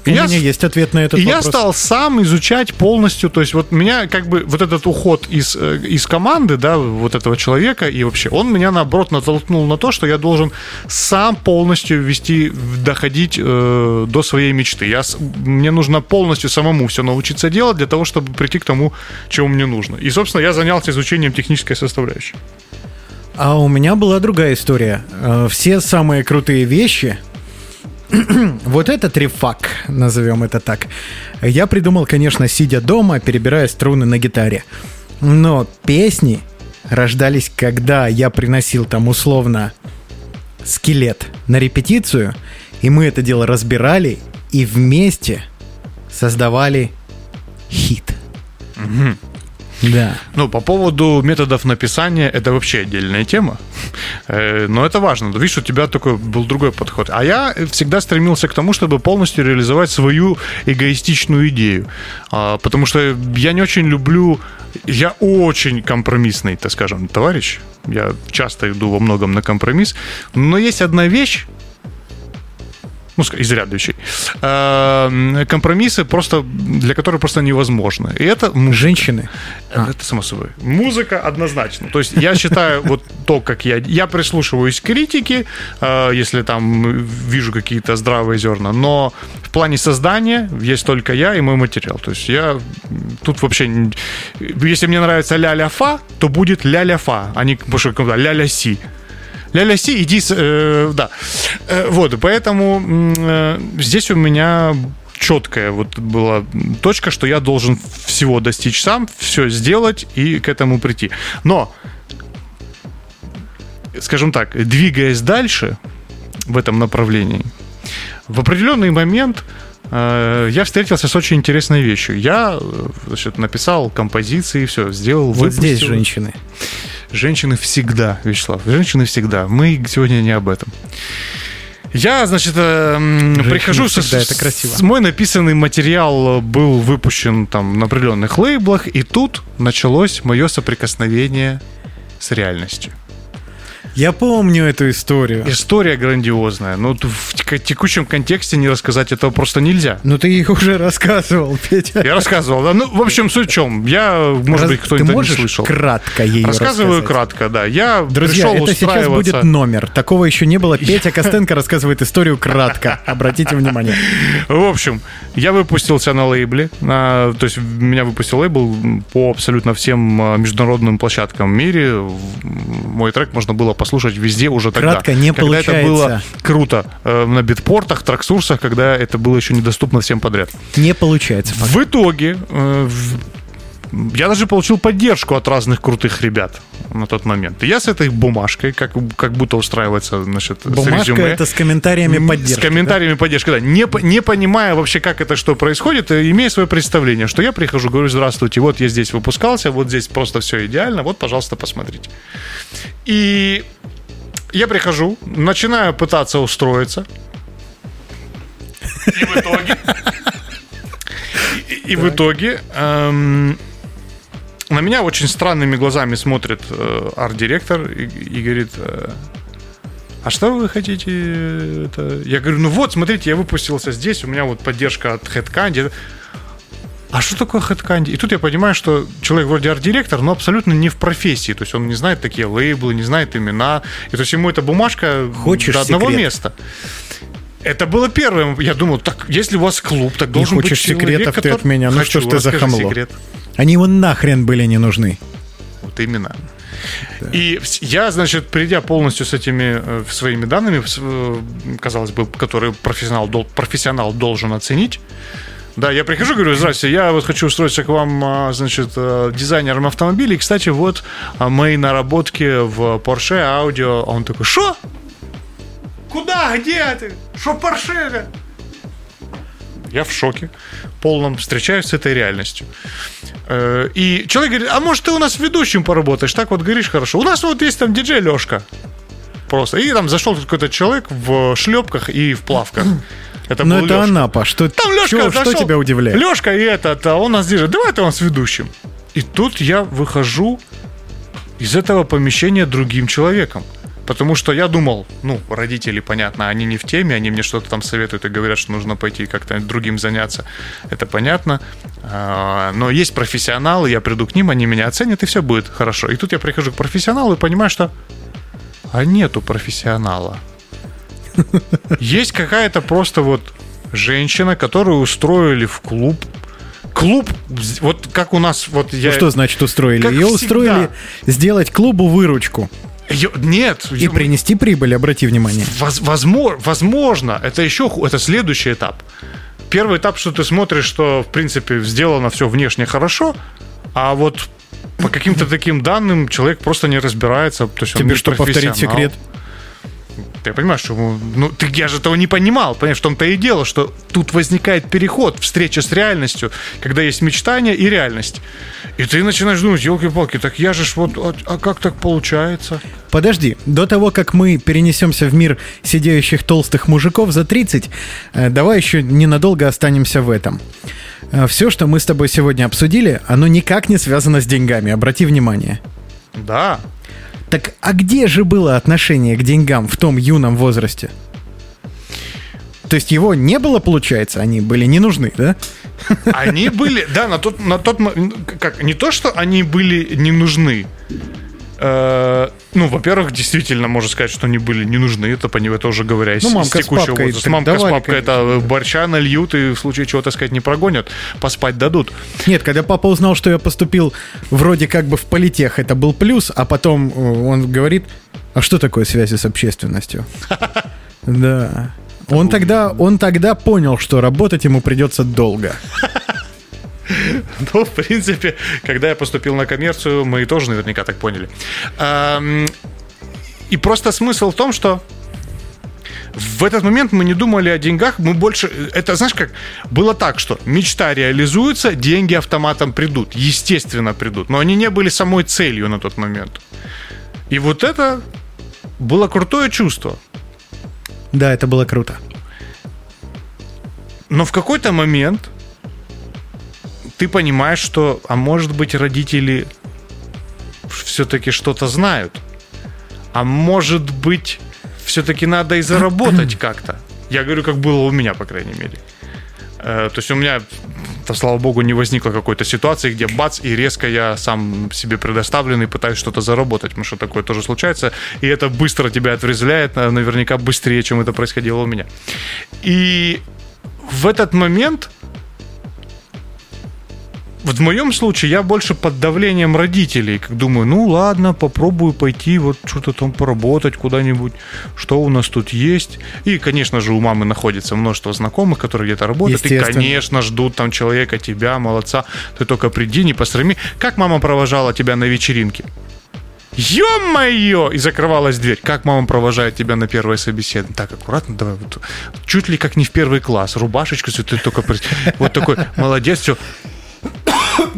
У я меня есть ответ на этот и я вопрос. стал сам изучать полностью, то есть вот меня как бы вот этот уход из, э, из команды, да, вот этого человека и вообще, он меня наоборот натолкнул на то, что я должен сам полностью вести, доходить э, до своей мечты. Я, мне нужно полностью самому все научиться делать для того, чтобы прийти к тому, чему мне нужно. И, собственно, я занялся изучением технической составляющей. А у меня была другая история. Э, Все самые крутые вещи, вот этот рефак, назовем это так, я придумал, конечно, сидя дома, перебирая струны на гитаре. Но песни рождались, когда я приносил там условно скелет на репетицию, и мы это дело разбирали и вместе создавали хит. Да. Ну, по поводу методов написания, это вообще отдельная тема. Э, Но это важно. Видишь, у тебя такой был другой подход. А я всегда стремился к тому, чтобы полностью реализовать свою эгоистичную идею. А, Потому что я не очень люблю... Я очень компромиссный, так скажем, товарищ. Я часто иду во многом на компромисс. Но есть одна вещь, ну, ска- из ряда вещей. Э, Компромиссы просто, для которых просто невозможно. И это музыка. Женщины. Это, это само собой. Музыка однозначно. То есть я считаю, вот то, как я... Я прислушиваюсь к критике, э, если там вижу какие-то здравые зерна, но в плане создания есть только я и мой материал. То есть я тут вообще... Если мне нравится ля-ля-фа, то будет ля-ля-фа, а не ля-ля-си. Ля-ля си, иди, э, да. Э, вот, поэтому э, здесь у меня четкая вот была точка, что я должен всего достичь сам, все сделать и к этому прийти. Но, скажем так, двигаясь дальше в этом направлении, в определенный момент я встретился с очень интересной вещью. Я э, значит, написал композиции, все, сделал, Вот здесь женщины. Женщины всегда, Вячеслав, женщины всегда. Мы сегодня не об этом. Я, значит, э, м, Женщины прихожу со, это красиво. с- мой написанный материал был выпущен там на определенных лейблах, и тут началось мое соприкосновение с реальностью. Я помню эту историю. История грандиозная, но т- в тек- текущем контексте не рассказать этого просто нельзя. Ну ты их уже рассказывал, Петя. Я рассказывал, да. Ну, в общем, суть в чем. Я, может Раз- быть, кто-нибудь не слышал. кратко ее Рассказываю рассказать? кратко, да. Я Друзья, пришел это сейчас будет номер. Такого еще не было. Петя Костенко рассказывает историю кратко. Обратите внимание. В общем, я выпустился на лейбле. на- то есть меня выпустил лейбл по абсолютно всем а, международным площадкам в мире. Мой трек можно было послушать везде уже тогда. Кратко не когда это получается. было круто. э, На битпортах, траксурсах, когда это было еще недоступно всем подряд. Не получается. пока. В итоге э, в- я даже получил поддержку от разных крутых ребят на тот момент. И я с этой бумажкой, как, как будто устраивается, значит, с Бумажка резюме. это с комментариями поддержки. С комментариями поддержки, да. Не, не понимая вообще, как это что происходит, э, имея свое представление, что я прихожу, говорю, здравствуйте, вот я здесь выпускался, вот здесь просто все идеально, вот, пожалуйста, посмотрите. И я прихожу, начинаю пытаться устроиться. И в итоге... И, и в итоге эм, на меня очень странными глазами смотрит э, арт-директор и, и говорит, э, а что вы хотите? Это? Я говорю, ну вот, смотрите, я выпустился здесь, у меня вот поддержка от HeadCandy. А что такое HeadCandy? И тут я понимаю, что человек вроде арт-директор, но абсолютно не в профессии. То есть он не знает такие лейблы, не знает имена. И то есть ему эта бумажка Хочешь до одного секрет? места. Это было первым. Я думал, так, если у вас клуб, так должен хочешь быть человек, секретов ты который- от меня? Ну Хочу, что ж ты за хамло? секрет. Они ему нахрен были не нужны. Вот именно. И вс- я, значит, придя полностью с этими э, своими данными, э, казалось бы, которые профессионал, профессионал должен оценить, да, я прихожу, говорю, здрасте, я вот хочу устроиться к вам, а, значит, э, дизайнером автомобилей. Кстати, вот а, мои наработки в Porsche, аудио. А он такой, что? Куда? Где ты? Что Porsche? Я в шоке полном, встречаюсь с этой реальностью. Э, И человек говорит, а может ты у нас ведущим поработаешь? Так вот говоришь хорошо. У нас вот есть там диджей Лешка. Просто. И там зашел какой-то человек в шлепках и в плавках. Это Но был это Лёшка. Анапа. Что, Там Лешка чё- что зашел. тебя удивляет? Лешка и этот, а он нас держит. Давай ты он с ведущим. И тут я выхожу из этого помещения другим человеком. Потому что я думал, ну, родители, понятно, они не в теме, они мне что-то там советуют и говорят, что нужно пойти как-то другим заняться. Это понятно. А, Но есть профессионалы, я приду к ним, они меня оценят, и все будет хорошо. И тут я прихожу к профессионалу и понимаю, что а нету профессионала. Есть какая-то просто вот женщина, которую устроили в клуб. Клуб, вот как у нас, вот я... Ну, что значит устроили? Как Ее всегда. устроили сделать клубу выручку Ё- Нет, и принести прибыль, обрати внимание. Воз- возможно, возможно, это еще это следующий этап. Первый этап, что ты смотришь, что в принципе сделано все внешне хорошо, а вот по каким-то таким данным человек просто не разбирается. То есть он Тебе что, повторить секрет? Ты понимаешь, что ну ты я же этого не понимал, понимаешь, в том-то и дело, что тут возникает переход, встреча с реальностью, когда есть мечтание и реальность. И ты начинаешь думать, елки-палки, так я же ж вот, а, а как так получается? Подожди, до того, как мы перенесемся в мир сидеющих толстых мужиков за 30, э, давай еще ненадолго останемся в этом. Все, что мы с тобой сегодня обсудили, оно никак не связано с деньгами, обрати внимание. Да, Так а где же было отношение к деньгам в том юном возрасте? То есть его не было, получается, они были не нужны, да? Они были, да, на тот, на тот как не то, что они были не нужны. Э, ну, во-первых, действительно, можно сказать, что они были не нужны. Это по это уже говоря Ну, мамка с текущего папкой, возраста. Мамка с давай, папкой это борща нальют и в случае чего, так сказать, не прогонят, поспать дадут. Нет, когда папа узнал, что я поступил вроде как бы в политех, это был плюс, а потом э, он говорит, а что такое связи с общественностью? Да. Он тогда, он тогда понял, что работать ему придется долго. Ну, в принципе, когда я поступил на коммерцию, мы тоже наверняка так поняли. И просто смысл в том, что в этот момент мы не думали о деньгах, мы больше... Это, знаешь как, было так, что мечта реализуется, деньги автоматом придут, естественно придут, но они не были самой целью на тот момент. И вот это было крутое чувство. Да, это было круто. Но в какой-то момент ты понимаешь, что, а может быть, родители все-таки что-то знают. А может быть, все-таки надо и заработать как-то. Я говорю, как было у меня, по крайней мере. Э, То есть у меня, да, слава богу, не возникло какой-то ситуации, где бац, и резко я сам себе предоставленный пытаюсь что-то заработать, потому что такое тоже случается, и это быстро тебя отрезвляет, на- наверняка быстрее, чем это происходило у меня. И в этот момент вот в моем случае я больше под давлением родителей, как думаю, ну ладно, попробую пойти вот что-то там поработать куда-нибудь, что у нас тут есть. И, конечно же, у мамы находится множество знакомых, которые где-то работают, и, конечно, ждут там человека, тебя, молодца, ты только приди, не посрами. Как мама провожала тебя на вечеринке? Ё-моё! И закрывалась дверь. Как мама провожает тебя на первое собеседование? Так, аккуратно, давай. Вот, чуть ли как не в первый класс. Рубашечку, всё, ты только... Вот такой, молодец, все.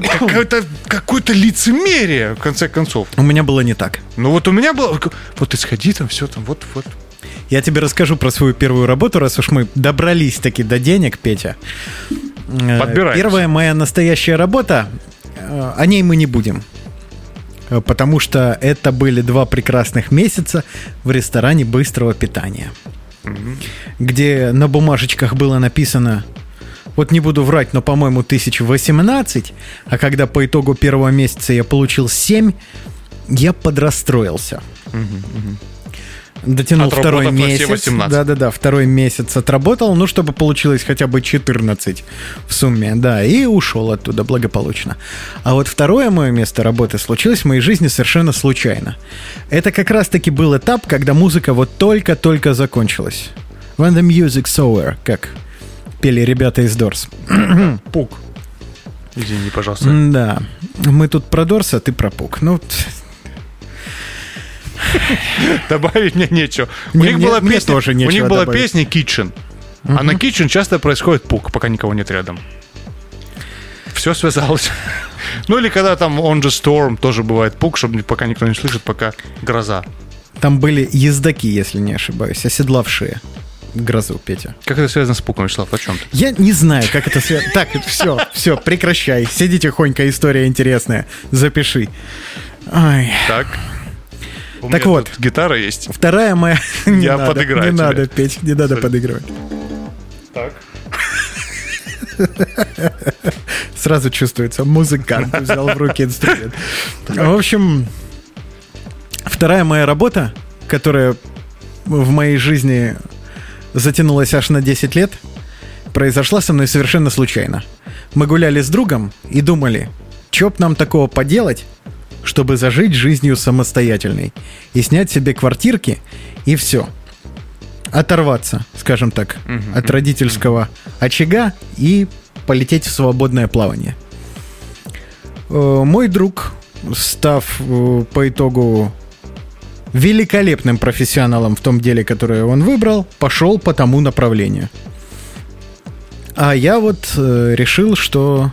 Какое-то, какое-то лицемерие, в конце концов. У меня было не так. Ну вот у меня было... Вот ты сходи там, все там, вот, вот. Я тебе расскажу про свою первую работу, раз уж мы добрались таки до денег, Петя. Э, Подбираемся. Первая моя настоящая работа, э, о ней мы не будем. Э, Потому что это были два прекрасных месяца в ресторане быстрого питания. Где на бумажечках было написано, вот не буду врать, но, по-моему, 1018, а когда по итогу первого месяца я получил 7, я подрастроился. Дотянул Отработав второй на все месяц. 18. Да-да-да, второй месяц отработал, ну, чтобы получилось хотя бы 14 в сумме, да, и ушел оттуда благополучно. А вот второе мое место работы случилось в моей жизни совершенно случайно. Это как раз-таки был этап, когда музыка вот только-только закончилась. When the music's over, как пели ребята из Дорс. Пук. Извини, пожалуйста. Да, мы тут про Дорс, а ты про Пук. Ну, Добавить мне нечего. У них была песня, у них была песня Kitchen. А на Kitchen часто происходит пук, пока никого нет рядом. Все связалось. Ну или когда там On the Storm тоже бывает пук, чтобы пока никто не слышит, пока гроза. там были ездаки, если не ошибаюсь, оседлавшие грозу, Петя. Как это связано с пуком, Вячеслав? О чем ты? Я не знаю, как это связано. Так, все, все, прекращай. Сиди тихонько, история интересная. Запиши. Ай. Так. У Так меня вот. тут гитара есть. Вторая моя... Не Я надо, подыграю Не тебе. надо, Петь, не надо Sorry. подыгрывать. Так. Сразу чувствуется, музыкант взял в руки инструмент. В общем, вторая моя работа, которая в моей жизни затянулась аж на 10 лет, произошла со мной совершенно случайно. Мы гуляли с другом и думали, чё б нам такого поделать, чтобы зажить жизнью самостоятельной и снять себе квартирки и все. Оторваться, скажем так, от родительского очага и полететь в свободное плавание. Э, Мой друг, став э, по итогу великолепным профессионалом в том деле, которое он выбрал, пошел по тому направлению. А я вот э, решил, что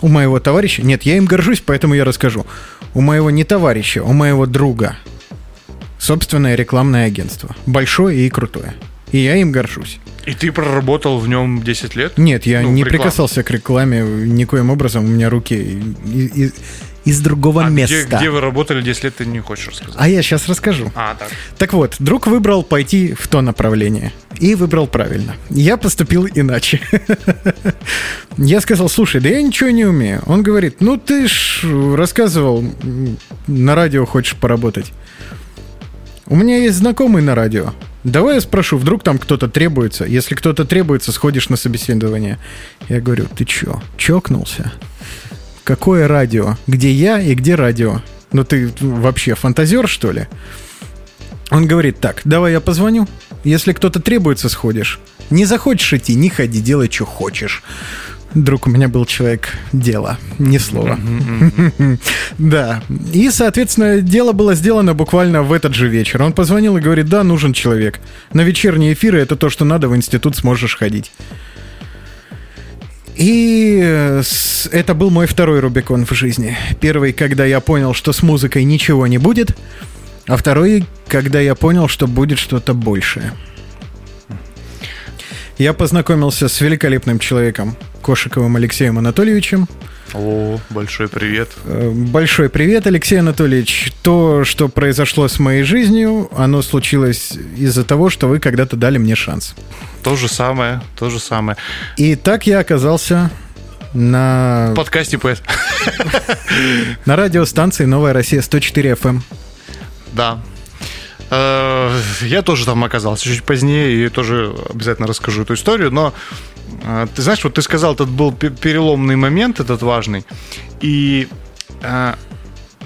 у моего товарища... Нет, я им горжусь, поэтому я расскажу. У моего не товарища, у моего друга собственное рекламное агентство. Большое и крутое. И я им горжусь. И ты проработал в нем 10 лет? Нет, я Ну, не прикасался к рекламе никоим образом. У меня руки и- и- из другого А где, места. где вы работали 10 лет, ты не хочешь рассказать? А я сейчас расскажу. А, так. Так вот, друг выбрал пойти в то направление. И выбрал правильно. Я поступил иначе. Я сказал, слушай, да я ничего не умею. Он говорит, ну ты ж рассказывал, на радио хочешь поработать. У меня есть знакомый на радио. Давай я спрошу, вдруг там кто-то требуется. Если кто-то требуется, сходишь на собеседование. Я говорю, ты чё, чокнулся? Какое радио? Где я и где радио? Ну ты вообще фантазер, что ли? Он говорит, так, давай я позвоню. Если кто-то требуется, сходишь. Не захочешь идти, не ходи, делай, что хочешь. Друг у меня был человек дела, ни слова. Да. И, соответственно, дело было сделано буквально в этот же вечер. Он позвонил и говорит, да, нужен человек. На вечерние эфиры это то, что надо, в институт сможешь ходить. И э, это был мой второй Рубикон в жизни. Первый, когда я понял, что с музыкой ничего не будет, а второй, когда я понял, что будет что-то большее. Я познакомился с великолепным человеком, Кошиковым Алексеем Анатольевичем. О, большой привет. Э, Большой привет, Алексей Анатольевич. То, что произошло с моей жизнью, оно случилось из-за того, что вы когда-то дали мне шанс. То же самое, то же самое. И так я оказался на, В подкасте поэт. на радиостанции «Новая Россия» 104 FM. Да. Э, Я тоже там оказался чуть позднее и тоже обязательно расскажу эту историю, но э, ты знаешь, вот ты сказал, этот был пе- переломный момент, этот важный, и э,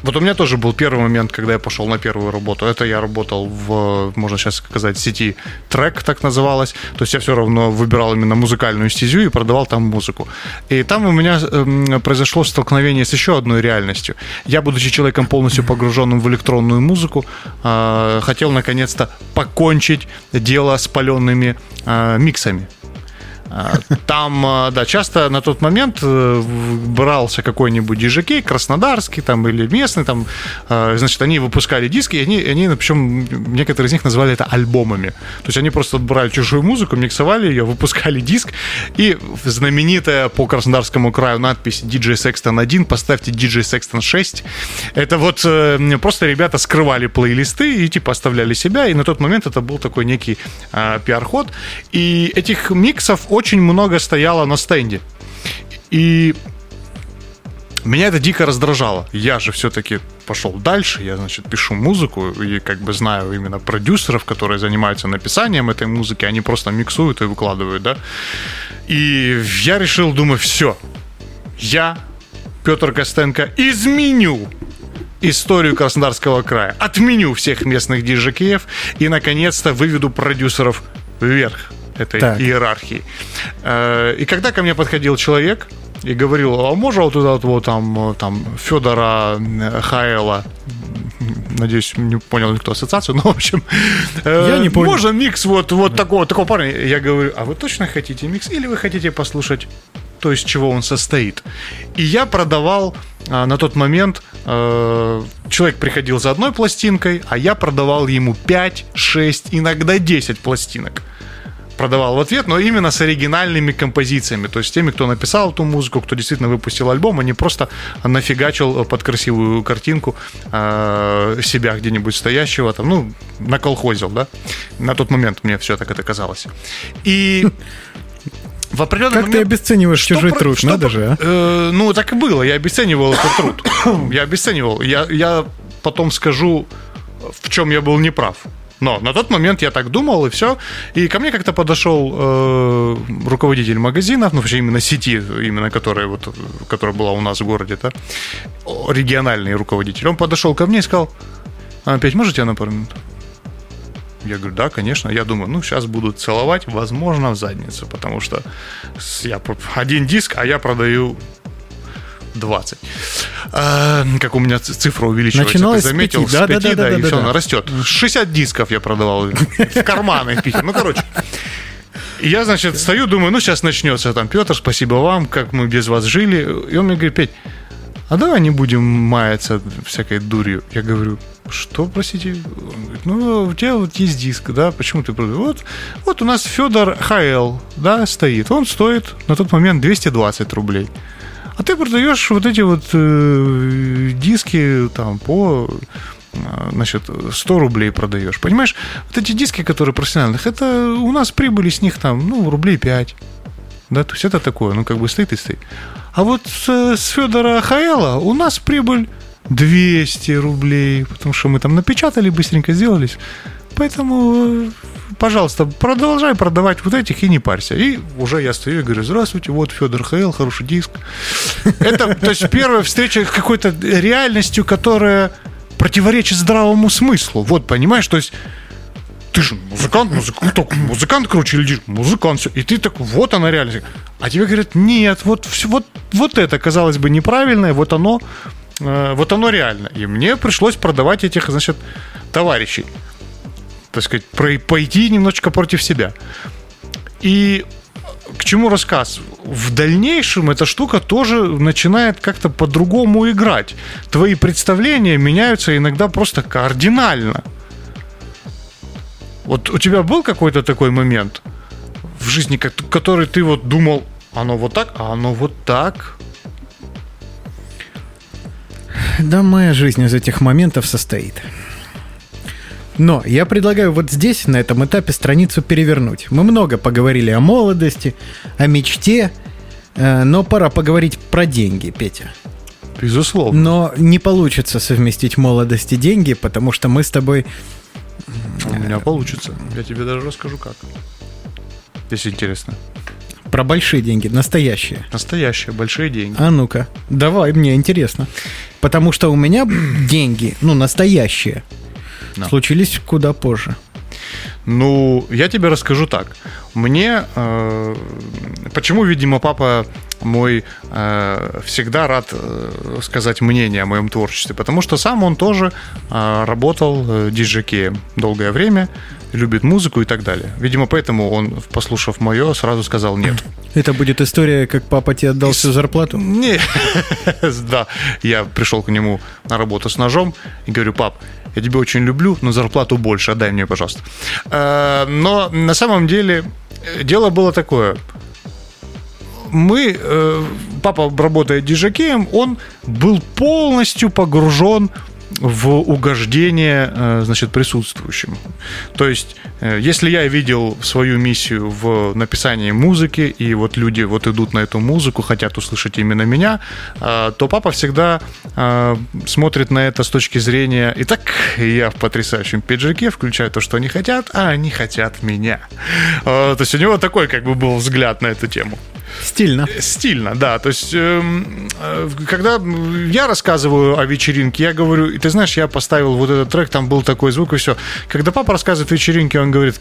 вот у меня тоже был первый момент, когда я пошел на первую работу. Это я работал в, можно сейчас сказать, сети трек, так называлось. То есть я все равно выбирал именно музыкальную стезю и продавал там музыку. И там у меня эм, произошло столкновение с еще одной реальностью. Я, будучи человеком полностью погруженным в электронную музыку, э, хотел наконец-то покончить дело с паленными э, миксами. А, Там, а, да, часто на тот момент э, брался какой-нибудь диджекей, краснодарский там или местный, там, а, значит, они выпускали диски, и они, они причем некоторые из них называли это альбомами. То есть они просто брали чужую музыку, миксовали ее, выпускали диск, и знаменитая по Краснодарскому краю надпись DJ Sexton 1, поставьте DJ Sexton 6. Это вот э, просто ребята скрывали плейлисты и типа оставляли себя, и на тот момент это был такой некий пиар-ход. И этих миксов очень много стояло на стенде. И меня это дико раздражало. Я же все-таки пошел дальше, я, значит, пишу музыку и как бы знаю именно продюсеров, которые занимаются написанием этой музыки, они просто миксуют и выкладывают, да. И я решил, думаю, все, я, Петр Костенко, изменю историю Краснодарского края, отменю всех местных диджекеев и, наконец-то, выведу продюсеров вверх этой Так. иерархии. Э, И когда ко мне подходил человек и говорил, а можно вот туда вот там, там Федора э, Хаэла, надеюсь, не понял никто ассоциацию, но в общем, э, Я не понял. можно микс вот, вот такого, такого парня? Я говорю, а вы точно хотите микс или вы хотите послушать то, из чего он состоит? И я продавал а, на тот момент, э, человек приходил за одной пластинкой, а я продавал ему 5, 6, иногда 10 пластинок продавал в ответ, но именно с оригинальными композициями. То есть теми, кто написал эту музыку, кто действительно выпустил альбом, а не просто нафигачил под красивую картинку э, себя где-нибудь стоящего, там, ну, наколхозил, да. На тот момент мне все так это казалось. И в определенный Как ты момент... обесцениваешь Что чужой про- труд? что Надо про- же, а? Э, ну, так и было. Я обесценивал этот труд. Я обесценивал. Я, я потом скажу, в чем я был неправ. Но на тот момент я так думал, и все. И ко мне как-то подошел э, руководитель магазина, ну, вообще именно сети, именно которая, вот, которая была у нас в городе, да, региональный руководитель. Он подошел ко мне и сказал, «А, опять можете на пару минут? Я говорю, да, конечно. Я думаю, ну, сейчас будут целовать, возможно, в задницу, потому что я один диск, а я продаю 20. А, как у меня цифра увеличивается, Начиналось ты заметил? пяти. С Да, да, пяти, да, да, и да, все, да. она растет. 60 дисков я продавал в карманы. пихал. Ну, короче. И я, значит, стою, думаю, ну, сейчас начнется там, Петр, спасибо вам, как мы без вас жили. И он мне говорит, Петь, а давай не будем маяться всякой дурью. Я говорю, что, простите? Он говорит, ну, у тебя вот есть диск, да, почему ты продаешь? Вот, вот у нас Федор ХЛ, да, стоит. Он стоит на тот момент 220 рублей. А ты продаешь вот эти вот э, диски там по э, значит, 100 рублей продаешь. Понимаешь, вот эти диски, которые профессиональных, это у нас прибыли с них там, ну, рублей 5. Да, то есть это такое, ну, как бы стоит и стоит. А вот с, с Федора Хаэла у нас прибыль 200 рублей, потому что мы там напечатали, быстренько сделались. Поэтому, э, пожалуйста, продолжай продавать вот этих и не парься. И уже я стою и говорю, здравствуйте, вот Федор Хаэл, хороший диск. Это, то есть, первая встреча с какой-то реальностью, которая противоречит здравому смыслу. Вот, понимаешь, то есть ты же музыкант, музыкант, музыкант круче или? Музыкант. всё. И ты так, вот она реальность. А тебе говорят, нет, вот, вот, вот это, казалось бы, неправильное, вот оно, э, вот оно реально. И мне пришлось продавать этих, значит, товарищей. Так сказать, пойти немножечко против себя. И к чему рассказ? В дальнейшем эта штука тоже начинает как-то по-другому играть. Твои представления меняются иногда просто кардинально. Вот у тебя был какой-то такой момент в жизни, ко- который ты вот думал, оно вот так, а оно вот так. Да, моя жизнь из этих моментов состоит. Но я предлагаю вот здесь, на этом этапе, страницу перевернуть. Мы много поговорили о молодости, о мечте, э, но пора поговорить про деньги, Петя. Безусловно. Но не получится совместить молодость и деньги, потому что мы с тобой... У меня получится. Я тебе даже расскажу как. Если интересно. Про большие деньги, настоящие. Настоящие, большие деньги. А ну-ка, давай, мне интересно. Потому что у меня деньги, ну, настоящие, Да. случились куда позже. Ну, я тебе расскажу так. Мне, э, почему, видимо, папа мой э, всегда рад э, сказать мнение о моем творчестве, потому что сам он тоже э, работал э, диджекеем долгое время, любит музыку и так далее. Видимо, поэтому он, послушав мое, сразу сказал нет. Это будет история, как папа тебе отдал всю зарплату? Не, да. Я пришел к нему на работу с ножом и говорю, пап, я тебя очень люблю, но зарплату больше, отдай мне, пожалуйста. Э, но на самом деле э, дело было такое. Мы, э, папа работает диджакеем, он был полностью погружен в угождение, э, значит, присутствующим. То есть, э, если я видел свою миссию в написании музыки, и вот люди вот идут на эту музыку, хотят услышать именно меня, э, то папа всегда смотрит на это с точки зрения, и так я в потрясающем пиджаке включаю то, что они хотят, а они хотят меня. То есть у него такой как бы был взгляд на эту тему. Стильно. Стильно, да. То есть, эм, э, когда я рассказываю о вечеринке, я говорю, и ты знаешь, я поставил вот этот трек, там был такой звук и все. Когда папа рассказывает о вечеринке, он говорит,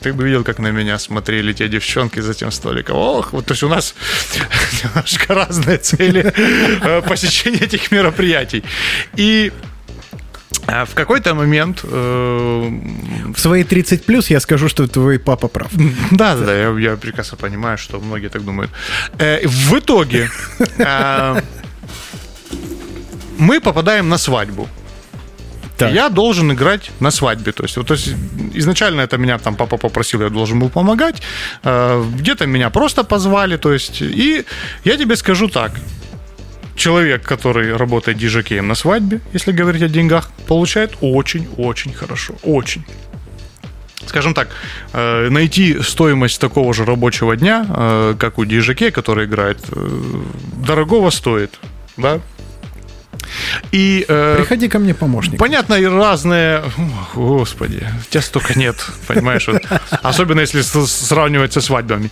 ты бы видел, как на меня смотрели те девчонки за тем столиком. Ох, вот, то есть у нас немножко разные цели э, посещения этих мероприятий. И а в какой-то момент... Э... В свои 30 плюс я скажу, что твой папа прав. Да, да, да, я, я прекрасно понимаю, что многие так думают. Э, в итоге э, мы попадаем на свадьбу. Так. Я должен играть на свадьбе. То есть, вот, то есть изначально это меня там папа попросил, я должен был помогать. Э, где-то меня просто позвали. То есть, и я тебе скажу так человек, который работает диджакеем на свадьбе, если говорить о деньгах, получает очень-очень хорошо. Очень. Скажем так, э, найти стоимость такого же рабочего дня, э, как у диджакея, который играет, э, дорогого стоит. Да? И, э, Приходи ко мне помощник. Понятно, и разные... Господи, тебя столько нет, понимаешь? Особенно если сравнивать со свадьбами.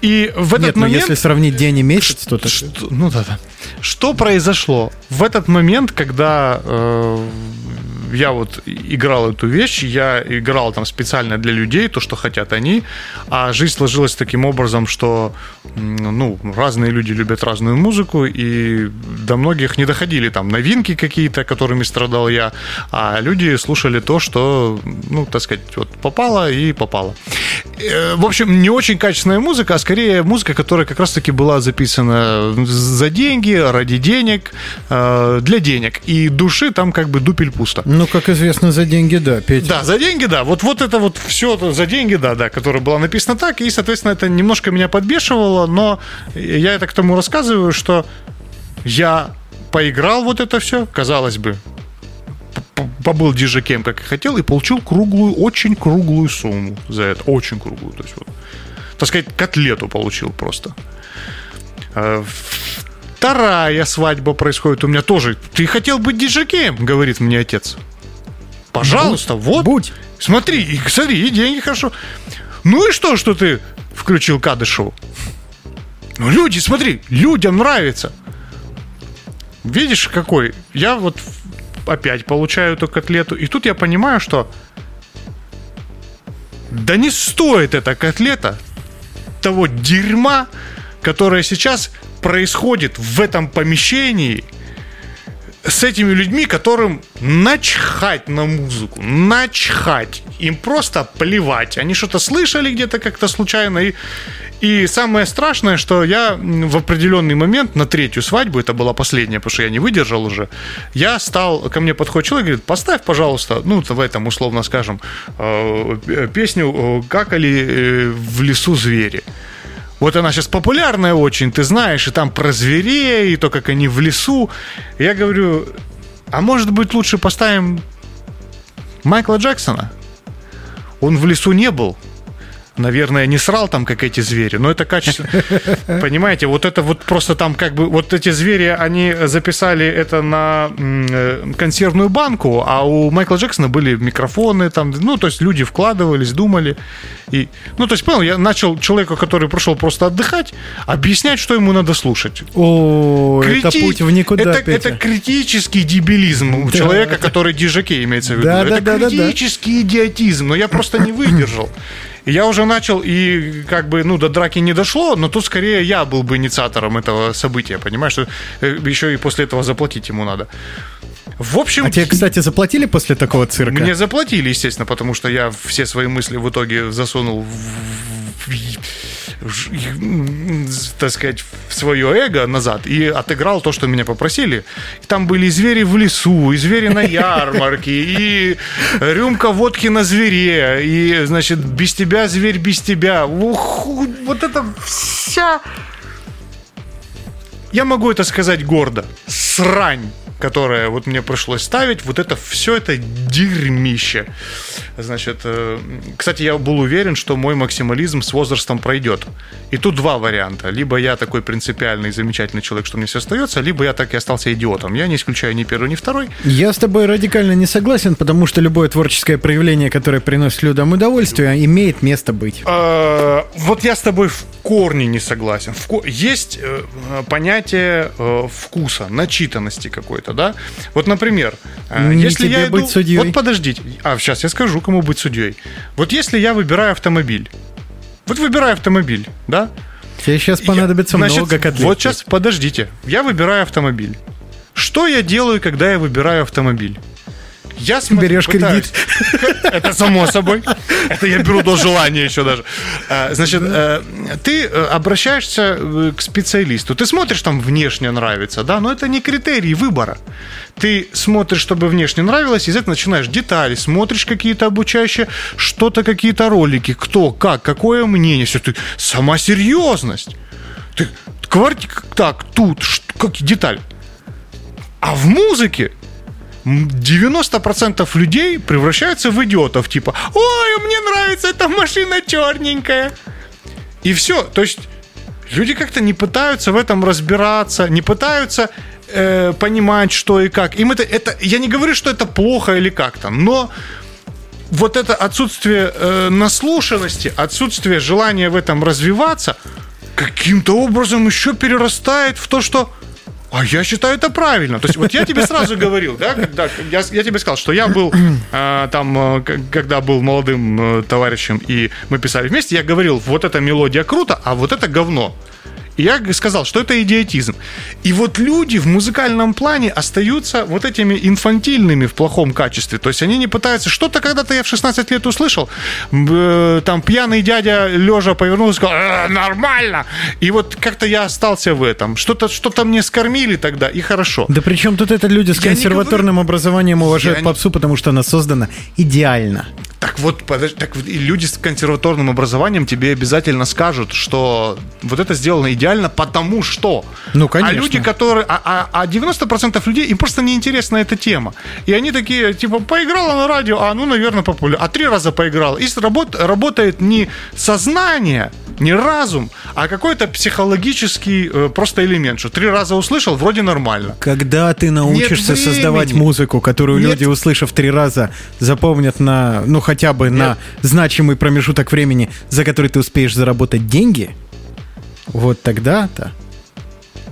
И в этот Нет, момент... но если сравнить день и месяц, то... Так... Что, ну да, да. Что произошло? В этот момент, когда э, я вот играл эту вещь, я играл там специально для людей, то, что хотят они, а жизнь сложилась таким образом, что ну, разные люди любят разную музыку, и до многих не доходили там новинки какие-то, которыми страдал я, а люди слушали то, что, ну, так сказать, вот попало и попало. Э, в общем, не очень качественная музыка, а скорее музыка, которая как раз-таки была записана за деньги, ради денег, э, для денег. И души там как бы дупель пусто. Ну, как известно, за деньги, да, Петя. Да, за деньги, да. Вот, вот это вот все за деньги, да, да, которое было написано так. И, соответственно, это немножко меня подбешивало, но я это к тому рассказываю, что я поиграл вот это все, казалось бы, побыл диджекем, как и хотел, и получил круглую, очень круглую сумму за это. Очень круглую. То есть, вот, так сказать, котлету получил просто. А, вторая свадьба происходит у меня тоже. Ты хотел быть диджекеем, говорит мне отец. Пожалуйста, будь, вот. Будь. Смотри, и, смотри, и деньги хорошо. Ну и что, что ты включил Кадышеву? Ну, люди, смотри, людям нравится. Видишь, какой? Я вот опять получаю эту котлету. И тут я понимаю, что да не стоит эта котлета того дерьма, которое сейчас происходит в этом помещении с этими людьми, которым начхать на музыку, начхать. Им просто плевать. Они что-то слышали где-то как-то случайно и и самое страшное, что я в определенный момент на третью свадьбу, это была последняя, потому что я не выдержал уже, я стал, ко мне подходит человек, говорит, поставь, пожалуйста, ну, в этом, условно скажем, э, песню «Какали э, в лесу звери». Вот она сейчас популярная очень, ты знаешь, и там про зверей, и то, как они в лесу. Я говорю, а может быть лучше поставим Майкла Джексона? Он в лесу не был наверное, не срал там, как эти звери, но это качество. Понимаете, вот это вот просто там как бы, вот эти звери, они записали это на э, консервную банку, а у Майкла Джексона были микрофоны там, ну, то есть люди вкладывались, думали. И, ну, то есть, понял, я начал человеку, который пришел просто отдыхать, объяснять, что ему надо слушать. О, Крити... это путь в никуда, это, это критический дебилизм у да. человека, который дижаке имеется в виду. Да, это да, критический да, да. идиотизм, но я просто не выдержал я уже начал, и как бы, ну, до драки не дошло, но тут скорее я был бы инициатором этого события, понимаешь, что э, еще и после этого заплатить ему надо. В общем... А тебе, кстати, заплатили после такого цирка? Мне заплатили, естественно, потому что я все свои мысли в итоге засунул так сказать, в свое эго назад и отыграл то, что меня попросили. Там были и звери в лесу, и звери на ярмарке, и рюмка водки на звере, и, значит, без тебя зверь без тебя. Ух, вот это вся... Я могу это сказать гордо. Срань которое вот мне пришлось ставить, вот это все это дерьмище. Значит, э, кстати, я был уверен, что мой максимализм с возрастом пройдет. И тут два варианта. Либо я такой принципиальный, замечательный человек, что мне все остается, либо я так и остался идиотом. Я не исключаю ни первый, ни второй. Я с тобой радикально не согласен, потому что любое творческое проявление, которое приносит людям удовольствие, имеет место быть. А, вот я с тобой в корне не согласен. Есть э, понятие э, вкуса, начитанности какой-то, да? Вот, например, не если я иду... быть судьей. Вот подождите, а сейчас я скажу, кому быть судьей. Вот если я выбираю автомобиль, вот выбираю автомобиль, да? Тебе сейчас понадобится я, значит, много котлет. Вот сейчас, подождите. Я выбираю автомобиль. Что я делаю, когда я выбираю автомобиль? Я смотрю, Берешь пытаюсь. кредит. Это само собой. Это я беру до желания еще даже. А, значит, э, ты э, обращаешься э, к специалисту. Ты смотришь, там внешне нравится, да, но это не критерий выбора. Ты смотришь, чтобы внешне нравилось, из этого начинаешь детали, смотришь какие-то обучающие, что-то, какие-то ролики, кто, как, какое мнение. Все, ты сама серьезность. Ты квартира, так, тут, как деталь. А в музыке 90% людей превращаются в идиотов, типа, ой, мне нравится эта машина черненькая. И все. То есть люди как-то не пытаются в этом разбираться, не пытаются э, понимать, что и как. Им это, это, я не говорю, что это плохо или как-то, но вот это отсутствие э, наслушанности, отсутствие желания в этом развиваться, каким-то образом еще перерастает в то, что а я считаю это правильно. То есть вот я тебе сразу говорил, да, когда я, я тебе сказал, что я был э, там, э, когда был молодым э, товарищем, и мы писали вместе, я говорил, вот эта мелодия круто, а вот это говно. И я сказал, что это идиотизм. И вот люди в музыкальном плане остаются вот этими инфантильными в плохом качестве. То есть они не пытаются... Что-то когда-то я в 16 лет услышал, э, там пьяный дядя лежа повернулся и сказал, э, нормально. И вот как-то я остался в этом. Что-то что мне скормили тогда, и хорошо. Да причем тут это люди с консерваторным говорю... образованием уважают я попсу, не... потому что она создана идеально. Так вот, подожди, так люди с консерваторным образованием тебе обязательно скажут, что вот это сделано идеально, потому что. Ну, конечно. А люди, которые... А, а, а 90% людей, им просто неинтересна эта тема. И они такие, типа, поиграла на радио, а ну, наверное, популярно. А три раза поиграл. И работ, работает не сознание, не разум, а какой-то психологический э, просто элемент, что три раза услышал, вроде нормально. Когда ты научишься создавать музыку, которую Нет. люди, услышав три раза, запомнят на, ну, хотя бы Нет. на значимый промежуток времени, за который ты успеешь заработать деньги, вот тогда-то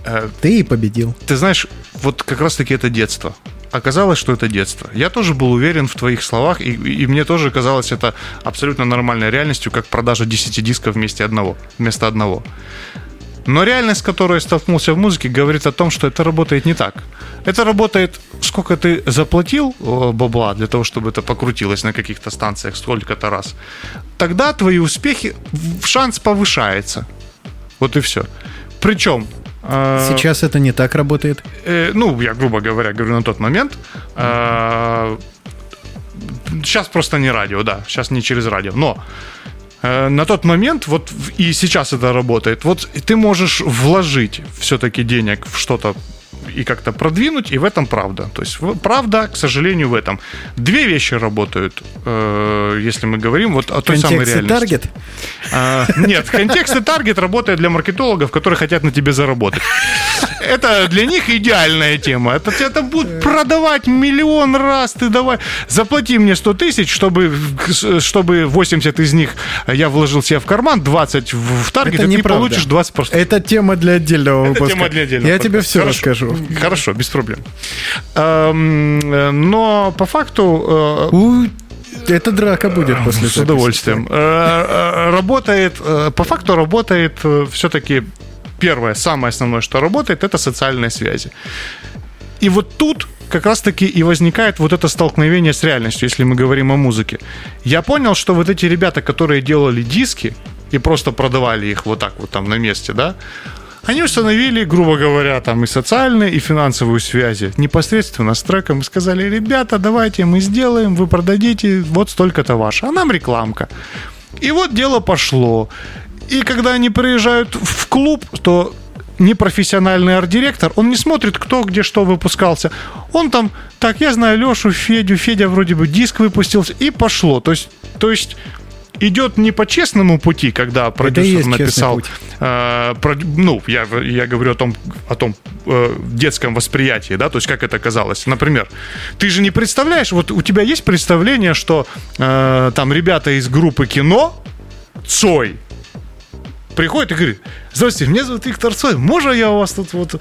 э, ты и победил. Ты знаешь, вот как раз-таки это детство оказалось, что это детство. Я тоже был уверен в твоих словах, и, и мне тоже казалось это абсолютно нормальной реальностью, как продажа 10 дисков вместе одного, вместо одного. Но реальность, с которой я столкнулся в музыке, говорит о том, что это работает не так. Это работает, сколько ты заплатил бабла для того, чтобы это покрутилось на каких-то станциях сколько-то раз. Тогда твои успехи, шанс повышается. Вот и все. Причем а, Сейчас это не так работает? Э, ну, я, грубо говоря, говорю на тот момент. Э, сейчас просто не радио, да, сейчас не через радио. Но э, на тот момент, вот и сейчас это работает, вот ты можешь вложить все-таки денег в что-то и как-то продвинуть, и в этом правда. То есть правда, к сожалению, в этом. Две вещи работают, э, если мы говорим вот о той самой реальности. таргет? А, нет, контекст и таргет работает для маркетологов, которые хотят на тебе заработать. Это для них идеальная тема. Это, это будут продавать миллион раз. Ты давай, заплати мне 100 тысяч, чтобы, чтобы 80 из них я вложил себе в карман, 20 в таргет, это и ты получишь 20 просто. Это тема для отдельного выпуска. Это тема для отдельного Я тебе все Хорошо. расскажу. Хорошо, без проблем. Эм, но по факту... Э, это драка будет после С удовольствием. Э, э, работает, по факту работает все-таки первое, самое основное, что работает, это социальные связи. И вот тут как раз-таки и возникает вот это столкновение с реальностью, если мы говорим о музыке. Я понял, что вот эти ребята, которые делали диски и просто продавали их вот так вот там на месте, да, они установили, грубо говоря, там и социальные, и финансовые связи непосредственно с треком и сказали, ребята, давайте мы сделаем, вы продадите, вот столько-то ваше, а нам рекламка. И вот дело пошло. И когда они приезжают в клуб, то непрофессиональный арт-директор, он не смотрит, кто где что выпускался. Он там, так, я знаю Лешу, Федю, Федя вроде бы диск выпустился, и пошло. То есть, то есть идет не по честному пути, когда продюсер написал, э, про, ну, я, я говорю о том, о том э, детском восприятии, да, то есть как это казалось. Например, ты же не представляешь, вот у тебя есть представление, что э, там ребята из группы кино, Цой, приходит и говорит, здравствуйте, меня зовут Виктор Цой, можно я у вас тут вот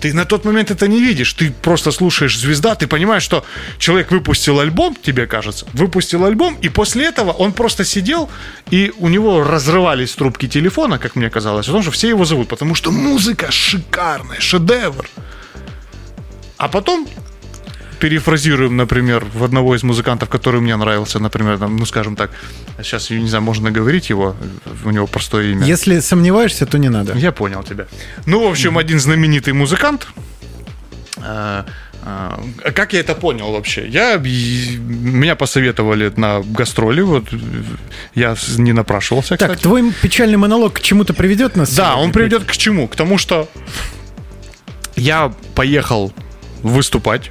ты на тот момент это не видишь. Ты просто слушаешь звезда, ты понимаешь, что человек выпустил альбом, тебе кажется, выпустил альбом, и после этого он просто сидел, и у него разрывались трубки телефона, как мне казалось, потому что все его зовут, потому что музыка шикарная, шедевр. А потом перефразируем, например, в одного из музыкантов, который мне нравился, например, там, ну, скажем так, сейчас, я не знаю, можно говорить его, у него простое имя. Если сомневаешься, то не надо. Я понял тебя. Ну, в общем, один знаменитый музыкант, э, э, как я это понял вообще? Я, меня посоветовали на гастроли, вот я не напрашивался, кстати. Так, твой печальный монолог к чему-то приведет нас? Да, он приведет к чему? К тому, что я поехал выступать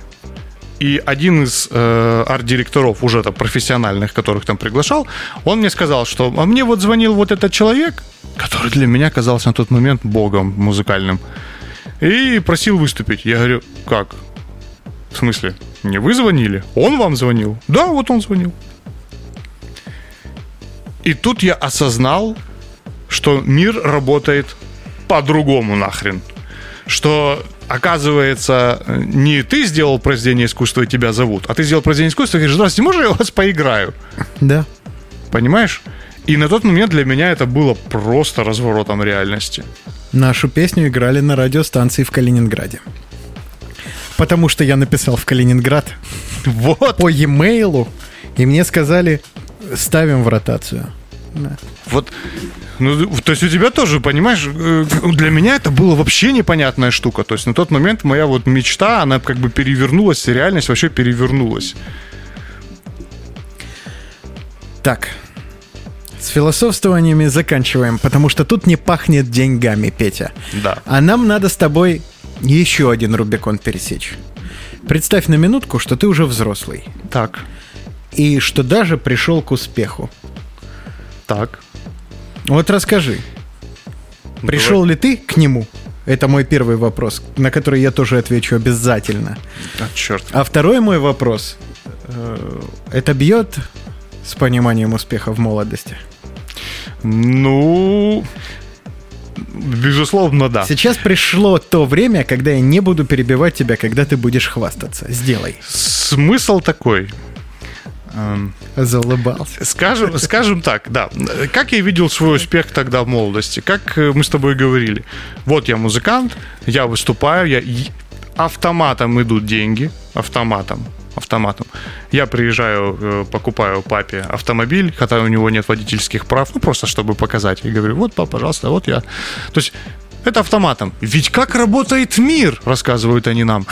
и один из э, арт-директоров, уже там профессиональных, которых там приглашал, он мне сказал, что а мне вот звонил вот этот человек, который для меня казался на тот момент богом музыкальным, и просил выступить. Я говорю, как? В смысле? Не вы звонили? Он вам звонил? Да, вот он звонил. И тут я осознал, что мир работает по-другому нахрен. Что оказывается, не ты сделал произведение искусства и тебя зовут, а ты сделал произведение искусства и говоришь, здравствуйте, можно я у вас поиграю? Да. Понимаешь? И на тот момент для меня это было просто разворотом реальности. Нашу песню играли на радиостанции в Калининграде. Потому что я написал в Калининград вот. по e-mail, и мне сказали, ставим в ротацию. Да. Вот ну, то есть у тебя тоже, понимаешь, э, для меня это было вообще непонятная штука. То есть на тот момент моя вот мечта, она как бы перевернулась, реальность вообще перевернулась. Так, с философствованиями заканчиваем, потому что тут не пахнет деньгами, Петя. Да. А нам надо с тобой еще один Рубикон пересечь. Представь на минутку, что ты уже взрослый. Так. И что даже пришел к успеху. Так. Вот расскажи. Пришел ли ты к нему? Это мой первый вопрос, на который я тоже отвечу обязательно. А, черт. А второй мой вопрос. Э, это бьет с пониманием успеха в молодости? Ну, безусловно, да. Сейчас пришло то время, когда я не буду перебивать тебя, когда ты будешь хвастаться. Сделай. Смысл такой. Эм, Залыбался. Скажем, скажем так, да. Как я видел свой успех тогда в молодости? Как э, мы с тобой говорили? Вот я музыкант, я выступаю, я автоматом идут деньги, автоматом, автоматом. Я приезжаю, э, покупаю папе автомобиль, хотя у него нет водительских прав, ну просто чтобы показать. И говорю, вот, папа, пожалуйста, вот я. То есть это автоматом. Ведь как работает мир, рассказывают они нам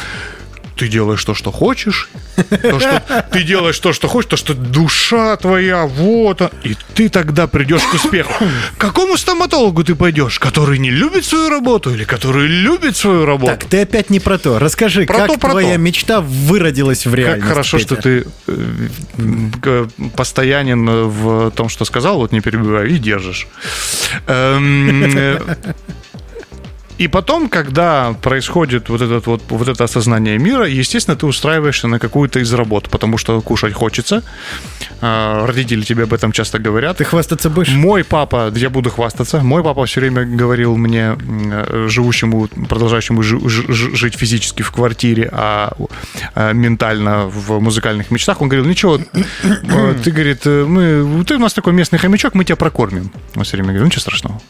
ты делаешь то, что хочешь, то, что ты делаешь то, что хочешь, то, что душа твоя, вот, и ты тогда придешь к успеху. К какому стоматологу ты пойдешь? Который не любит свою работу или который любит свою работу? Так, ты опять не про то. Расскажи, про как то, про твоя то. мечта выродилась в реальность? Как хорошо, Петя. что ты э, постоянен в том, что сказал, вот не перебиваю, и держишь. Эм, э, и потом, когда происходит вот, этот вот, вот это осознание мира, естественно, ты устраиваешься на какую-то из работ, потому что кушать хочется. А, родители тебе об этом часто говорят. Ты хвастаться будешь? Мой папа, я буду хвастаться, мой папа все время говорил мне, живущему, продолжающему жить физически в квартире, а, а ментально в музыкальных мечтах, он говорил, ничего, ты, говорит, мы, ты у нас такой местный хомячок, мы тебя прокормим. Он все время говорил, ничего страшного.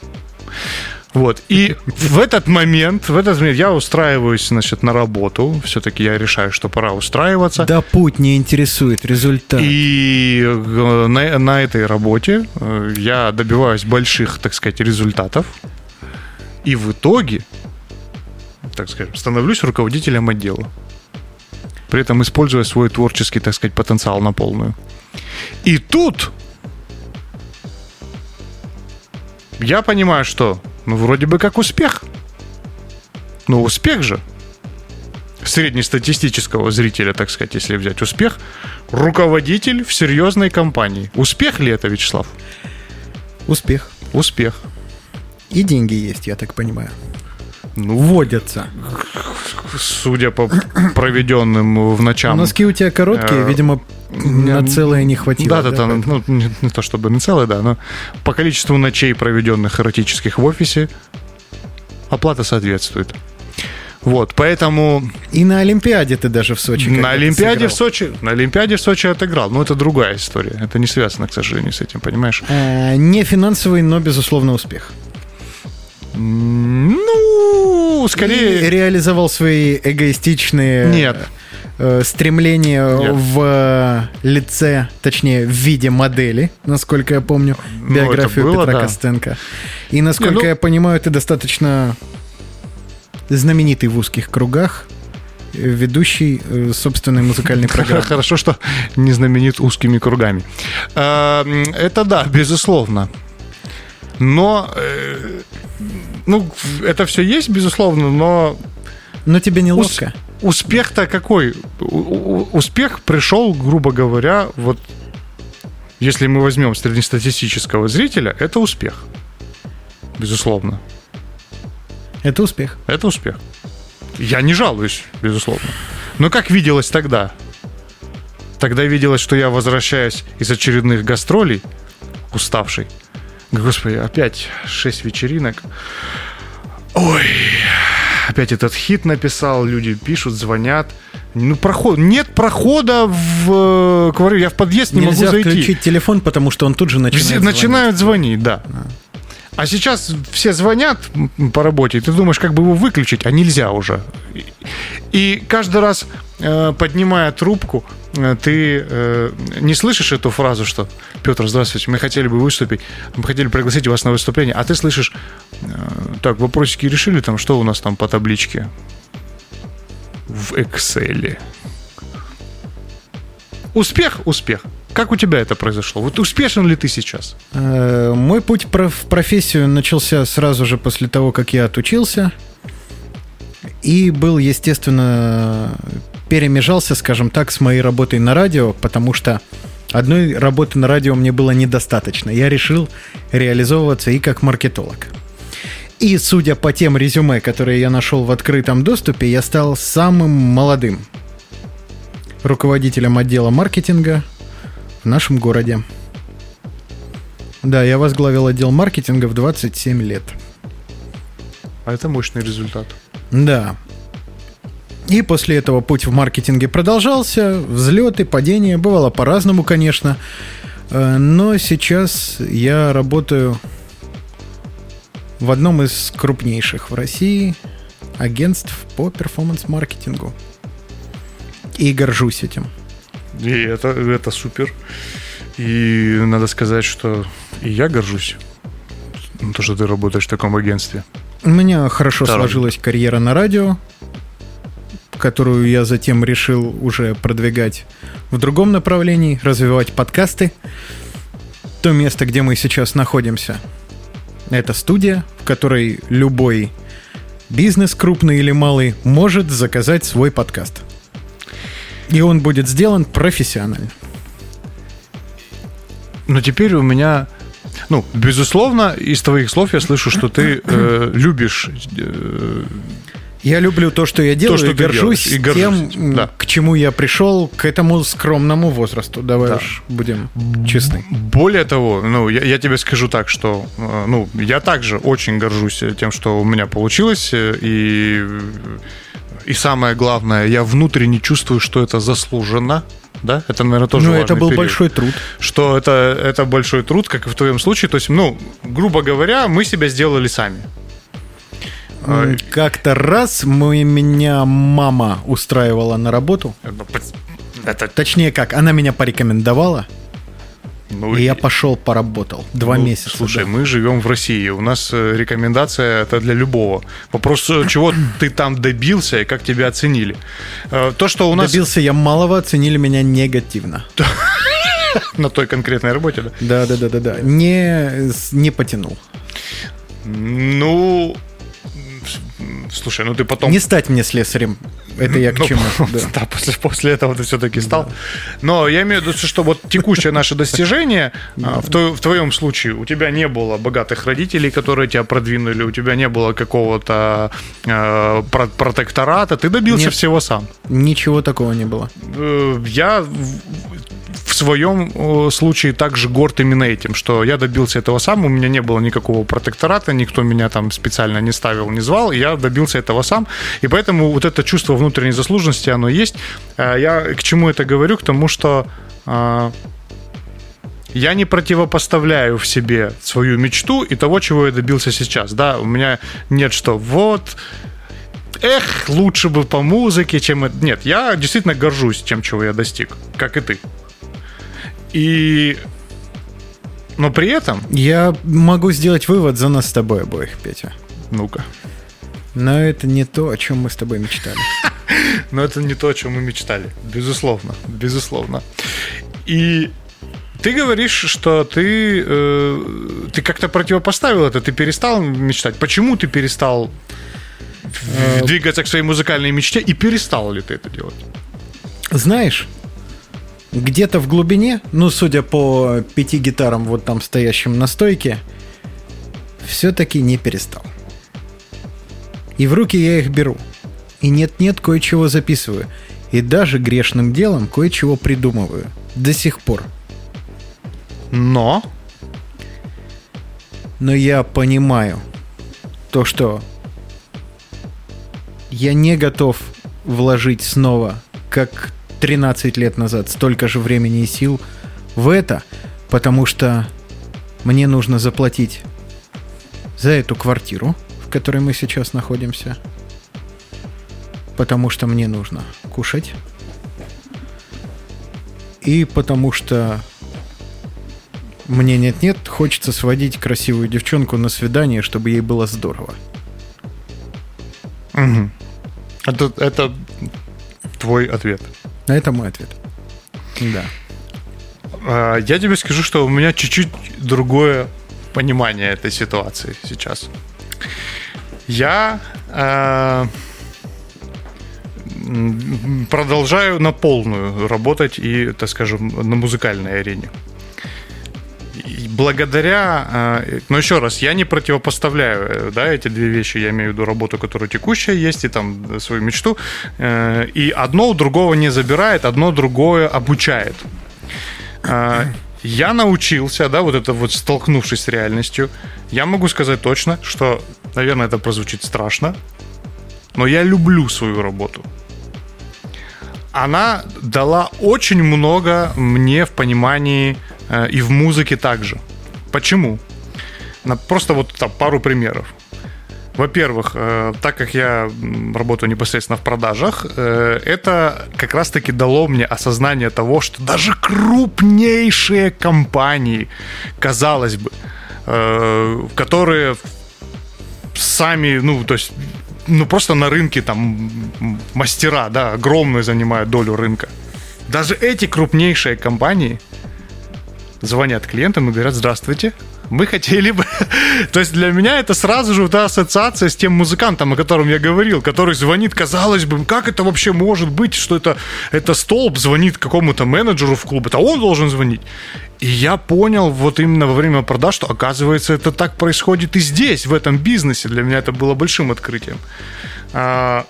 Вот. И в этот момент, в этот момент я устраиваюсь, значит, на работу. Все-таки я решаю, что пора устраиваться. Да путь не интересует, результат. И э, на, на этой работе э, я добиваюсь больших, так сказать, результатов. И в итоге, так скажем, становлюсь руководителем отдела. При этом используя свой творческий, так сказать, потенциал на полную. И тут я понимаю, что ну вроде бы как успех. Ну успех же. Среднестатистического зрителя, так сказать, если взять успех. Руководитель в серьезной компании. Успех ли это, Вячеслав? Успех. Успех. И деньги есть, я так понимаю. Ну, Вводятся. судя по проведенным в ночам. Носки у тебя короткие, Э, видимо, на целое не хватило. Да, да, да, ну, не, не то чтобы на целое, да, но по количеству ночей, проведенных эротических в офисе, оплата соответствует. Вот, поэтому И на Олимпиаде ты даже в Сочи. на Олимпиаде в сыграл. Сочи, на Олимпиаде в Сочи отыграл, но это другая история, это не связано, к сожалению, с этим, понимаешь? Э, Не финансовый, но, безусловно, успех. Ну, И скорее, реализовал свои эгоистичные Нет. э, стремления Нет. в э, лице, точнее, в виде модели, насколько я помню, Ну, биографию это было, Петра да. Костенко. И, насколько Не, ну- я понимаю, ты достаточно знаменитый в узких кругах, э, ведущий э, собственной музыкальной программы. Хорошо, что не знаменит узкими кругами. Это да, безусловно. Но, э, ну, это все есть, безусловно, но Но тебе неловко? успех-то какой? У- Успех пришел, грубо говоря, вот если мы возьмем среднестатистического зрителя, это успех. Безусловно. Это успех. Это успех. Я не жалуюсь, безусловно. Но как виделось тогда? Тогда виделось, что я возвращаюсь из очередных гастролей, уставший. Господи, опять шесть вечеринок. Ой, опять этот хит написал, люди пишут, звонят. Ну, проход... Нет прохода в э, квартиру. Я в подъезд не Нельзя могу зайти. включить телефон, потому что он тут же начинает Все звонить. начинают звонить, да. А сейчас все звонят по работе, и ты думаешь, как бы его выключить, а нельзя уже. И- каждый раз, э, поднимая трубку, э, ты э, не слышишь эту фразу, что Петр, здравствуйте, мы хотели бы выступить, мы хотели пригласить вас на выступление, а ты слышишь, так, вопросики решили, там, что у нас там по табличке? В Excel. Успех, успех. Как у тебя это произошло? Вот успешен ли ты сейчас? Э, Мой путь в профессию начался сразу же после того, как я отучился. И был, естественно, перемежался, скажем так, с моей работой на радио, потому что одной работы на радио мне было недостаточно. Я решил реализовываться и как маркетолог. И судя по тем резюме, которые я нашел в открытом доступе, я стал самым молодым руководителем отдела маркетинга в нашем городе. Да, я возглавил отдел маркетинга в 27 лет. А это мощный результат. Да. И после этого путь в маркетинге продолжался. Взлеты, падения. Бывало по-разному, конечно. Э, Но сейчас я работаю в одном из крупнейших в России агентств по перформанс-маркетингу. И горжусь этим. И это, это супер. И надо сказать, что и я горжусь. ну, То, что ты работаешь в таком агентстве. У меня хорошо Второй. сложилась карьера на радио, которую я затем решил уже продвигать в другом направлении, развивать подкасты. То место, где мы сейчас находимся, это студия, в которой любой бизнес, крупный или малый, может заказать свой подкаст. И он будет сделан профессионально. Но теперь у меня... Ну, безусловно, из твоих слов я слышу, что ты э, любишь... э, Я люблю то, что я делаю, что и горжусь и горжусь, тем, да. к чему я пришел к этому скромному возрасту. Давай Да. уж будем честны. Более того, ну, я, я тебе скажу так, что, э, ну, я также очень горжусь тем, что у меня получилось, э, и, и самое главное, я внутренне чувствую, что это заслуженно, да, это, наверное, тоже Ну, это был период. большой труд. что это, это большой труд, как и в твоем случае. То есть, ну, грубо говоря, мы себя сделали сами. М, Как-то раз мы, меня мама устраивала на работу. Это, Точнее как, она меня порекомендовала, ну, и я пошел поработал. Два ну, месяца. Слушай, да. мы живем в России. У нас э, рекомендация это для любого. Вопрос, э, чего ты там добился и как тебя оценили. Э, То, что у нас Добился я малого, оценили меня негативно. на той конкретной работе, да? Да, да, да, да, да. Не, не потянул. Ну, слушай, ну ты потом... Не стать мне слесарем. Это я к Ну, чему? Да. Да, после, после этого ты все-таки стал. Но я имею в виду, что вот текущее наше достижение, а, в, тво- в твоем случае, у тебя не было богатых родителей, которые тебя продвинули, у тебя не было какого-то э, про- протектората, ты добился Нет. всего сам. Ничего такого не было. Э, я в- своем случае также горд именно этим, что я добился этого сам, у меня не было никакого протектората, никто меня там специально не ставил, не звал, я добился этого сам, и поэтому вот это чувство внутренней заслуженности, оно есть. Э, Я к чему это говорю? К тому, что э, я не противопоставляю в себе свою мечту и того, чего я добился сейчас. Да, у меня нет что вот эх, лучше бы по музыке, чем это. Нет, я действительно горжусь тем, чего я достиг, как и ты. И... Но при этом... Я могу сделать вывод за нас с тобой обоих, Петя. Ну-ка. Но это не то, о чем мы с тобой мечтали. Но это не то, о чем мы мечтали. Безусловно. Безусловно. И ты говоришь, что ты, э, ты как-то противопоставил это, ты перестал мечтать. Почему ты перестал Э, двигаться к своей музыкальной мечте и перестал ли ты это делать? Знаешь, где-то в глубине, ну, судя по пяти гитарам, вот там стоящим на стойке, все-таки не перестал. И в руки я их беру. И нет-нет, кое-чего записываю. И даже грешным делом кое-чего придумываю. До сих пор. Но Но я понимаю то, что я не готов вложить снова, как 13 лет назад, столько же времени и сил в это, потому что мне нужно заплатить за эту квартиру, которой мы сейчас находимся, потому что мне нужно кушать, и потому что мне нет-нет, хочется сводить красивую девчонку на свидание, чтобы ей было здорово. Мгм. Это, это твой ответ. А Это мой ответ. Да. А, Я тебе скажу, что у меня чуть-чуть другое понимание этой ситуации сейчас. Я э, продолжаю на полную работать и, так скажем, на музыкальной арене. И благодаря, э, но еще раз, я не противопоставляю, э, да, эти две вещи, я имею в виду работу, которая текущая есть, и там э, свою мечту, э, и одно у другого не забирает, одно другое обучает. А, Я научился, да, вот это вот столкнувшись с реальностью, я могу сказать точно, что, наверное, это прозвучит страшно, но я люблю свою работу. Она дала очень много мне в понимании э, и в музыке также. Почему? На- Просто вот там пару примеров. Во-первых, э, так как я работаю непосредственно в продажах, э, это как раз-таки дало мне осознание того, что даже крупнейшие компании, казалось бы, э, которые сами, ну, то есть, ну, просто на рынке там мастера, да, огромную занимают долю рынка. Даже эти крупнейшие компании звонят клиентам и говорят, здравствуйте, мы хотели бы... То есть для меня это сразу же та ассоциация с тем музыкантом, о котором я говорил, который звонит, казалось бы, как это вообще может быть, что это, это столб звонит какому-то менеджеру в клуб, это он должен звонить. И я понял вот именно во время продаж, что оказывается это так происходит и здесь, в этом бизнесе. Для меня это было большим открытием. А,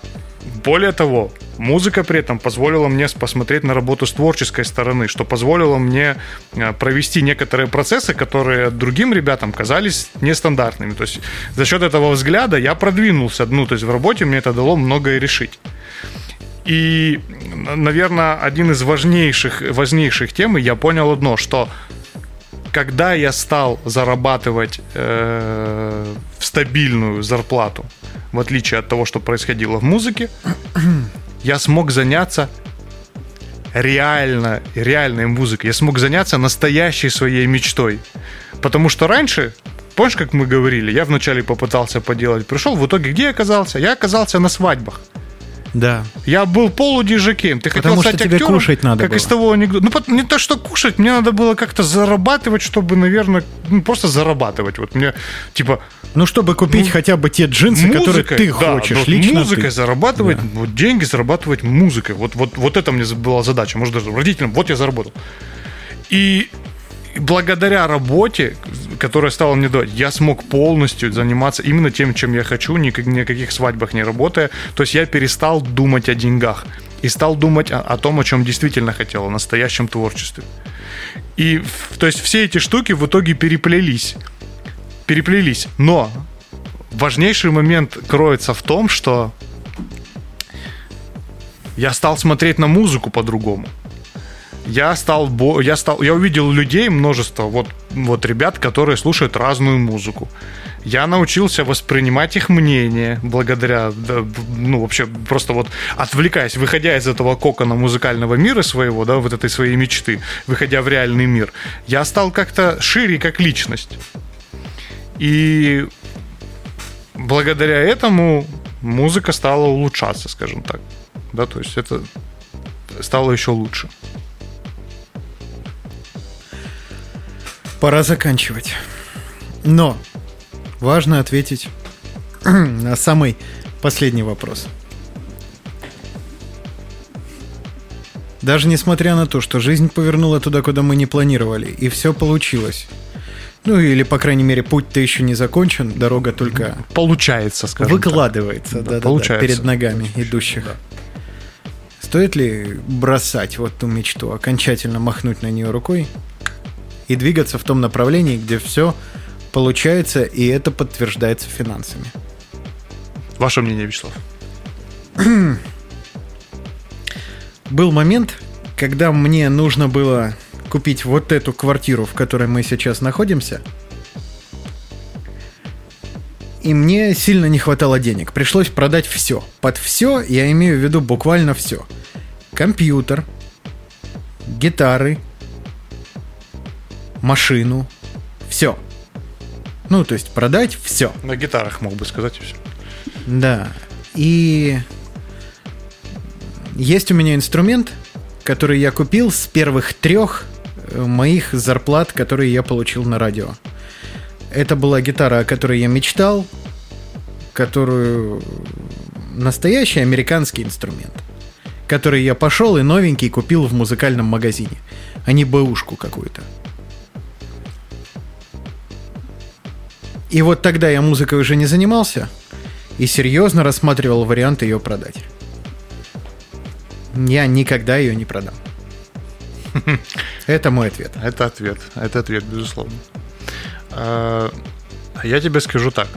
Более того, музыка при этом позволила мне посмотреть на работу с творческой стороны, что позволило мне э, провести некоторые процессы, которые другим ребятам казались нестандартными. То есть за счет этого взгляда я продвинулся. Ну, то есть в работе мне это дало многое решить. И, наверное, один из важнейших, важнейших тем, я понял одно, что когда я стал зарабатывать э, стабильную зарплату в отличие от того, что происходило в музыке, я смог заняться реально, реальной музыкой. Я смог заняться настоящей своей мечтой. Потому что раньше, помнишь, как мы говорили, я вначале попытался поделать, пришел, в итоге где я оказался? Я оказался на свадьбах. Да. Я был полудижакеем. Ты Потому хотел что стать тебе актером, кушать надо как было. из того анекдота. Ну, не то, что кушать, мне надо было как-то зарабатывать, чтобы, наверное, ну, просто зарабатывать. Вот мне, типа, Ну, чтобы купить хотя бы те джинсы, которые музыкой, ты да, хочешь. вот Лично музыкой ты. зарабатывать, вот деньги зарабатывать музыкой. Вот, вот, вот это мне была задача. Может, даже родителям, вот я заработал. И благодаря работе, которая стала мне давать, я смог полностью заниматься именно тем, чем я хочу, ни ни о каких свадьбах не работая. То есть я перестал думать о деньгах и стал думать о, о том, о чем действительно хотел, о настоящем творчестве. И то есть все эти штуки в итоге переплелись. Переплелись. Но важнейший момент кроется в том, что я стал смотреть на музыку по-другому. Я стал, я стал, я увидел людей множество, вот, вот ребят, которые слушают разную музыку. Я научился воспринимать их мнение благодаря, да, ну вообще просто вот отвлекаясь, выходя из этого кокона музыкального мира своего, да, вот этой своей мечты, выходя в реальный мир, я стал как-то шире как личность. И благодаря этому музыка стала улучшаться, скажем так. Да, то есть это стало еще лучше. Пора заканчивать. Но важно ответить на самый последний вопрос. Даже несмотря на то, что жизнь повернула туда, куда мы не планировали, и все получилось. Ну или, по крайней мере, путь-то еще не закончен, дорога только Получается, скажем так. выкладывается да, да, да, получается. перед ногами идущих. Стоит ли бросать вот ту мечту, окончательно махнуть на нее рукой и двигаться в том направлении, где все получается, и это подтверждается финансами? Ваше мнение, Вячеслав? Был момент, когда мне нужно было купить вот эту квартиру, в которой мы сейчас находимся. И мне сильно не хватало денег. Пришлось продать все. Под все я имею в виду буквально все. Компьютер, гитары, машину, все. Ну, то есть продать все. На гитарах мог бы сказать и все. Да. И есть у меня инструмент, который я купил с первых трех э, моих зарплат, которые я получил на радио. Это была гитара, о которой я мечтал, которую настоящий американский инструмент, который я пошел и новенький купил в музыкальном магазине, а не бэушку какую-то. И вот тогда я музыкой уже не занимался и серьезно рассматривал вариант ее продать. Я никогда ее не продам. Это мой ответ. Это ответ. Это ответ, безусловно. А я тебе скажу так.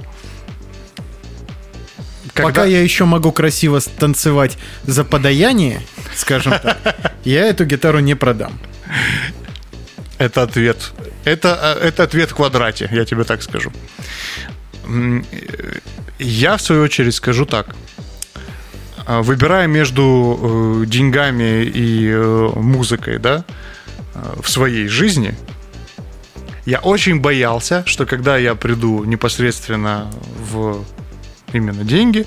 Пока я еще могу красиво станцевать за подаяние, скажем так, я эту гитару не продам. Это ответ. Это, э, это ответ в квадрате, я тебе так скажу. Э, Я, в свою очередь, скажу так. А, Выбирая между э, деньгами и музыкой, да, в своей жизни, я очень боялся, что когда я приду непосредственно в именно деньги,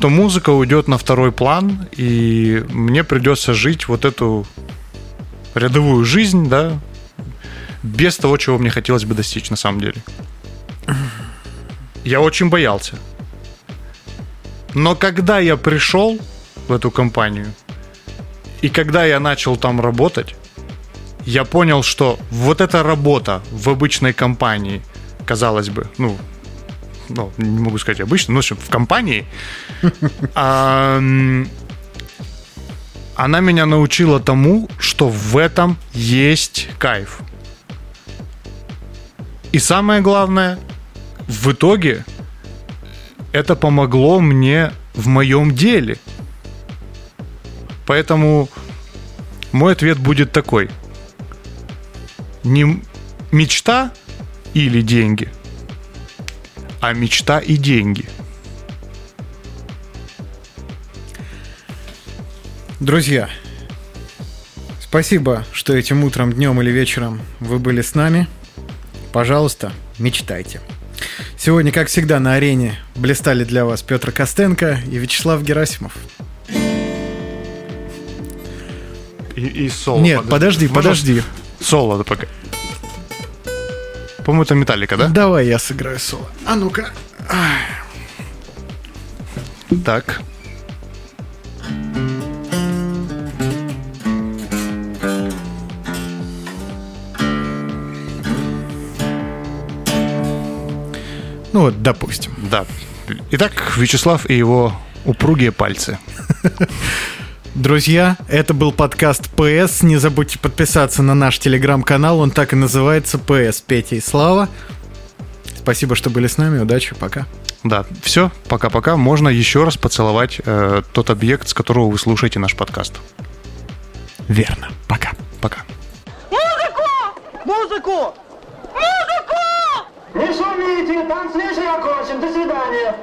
то музыка уйдет на второй план, и мне придется жить вот эту рядовую жизнь, да, без того, чего мне хотелось бы достичь на самом деле. Я очень боялся. Но когда я пришел в эту компанию, и когда я начал там работать, я понял, что вот эта работа в обычной компании, казалось бы, ну, ну не могу сказать обычно, но в компании, а, она меня научила тому, что в этом есть кайф. И самое главное, в итоге это помогло мне в моем деле. Поэтому мой ответ будет такой. Не мечта или деньги, а мечта и деньги. Друзья, спасибо, что этим утром, днем или вечером вы были с нами. Пожалуйста, мечтайте. Сегодня, как всегда, на арене блистали для вас Петр Костенко и Вячеслав Герасимов. И, и соло. Нет, подожди, Можно подожди. Соло, да, пока. По-моему, это Металлика, да? Давай я сыграю соло. А ну-ка. Так. Ну вот, допустим. Да. Итак, Вячеслав и его упругие пальцы. Друзья, это был подкаст ПС. Не забудьте подписаться на наш телеграм-канал. Он так и называется ПС Петя и Слава. Спасибо, что были с нами. Удачи, пока. Да, все, пока-пока. Можно еще раз поцеловать э, тот объект, с которого вы слушаете наш подкаст. Верно. Пока. Пока. Музыку! Музыку! Не шумите, танцующий окончен. До свидания.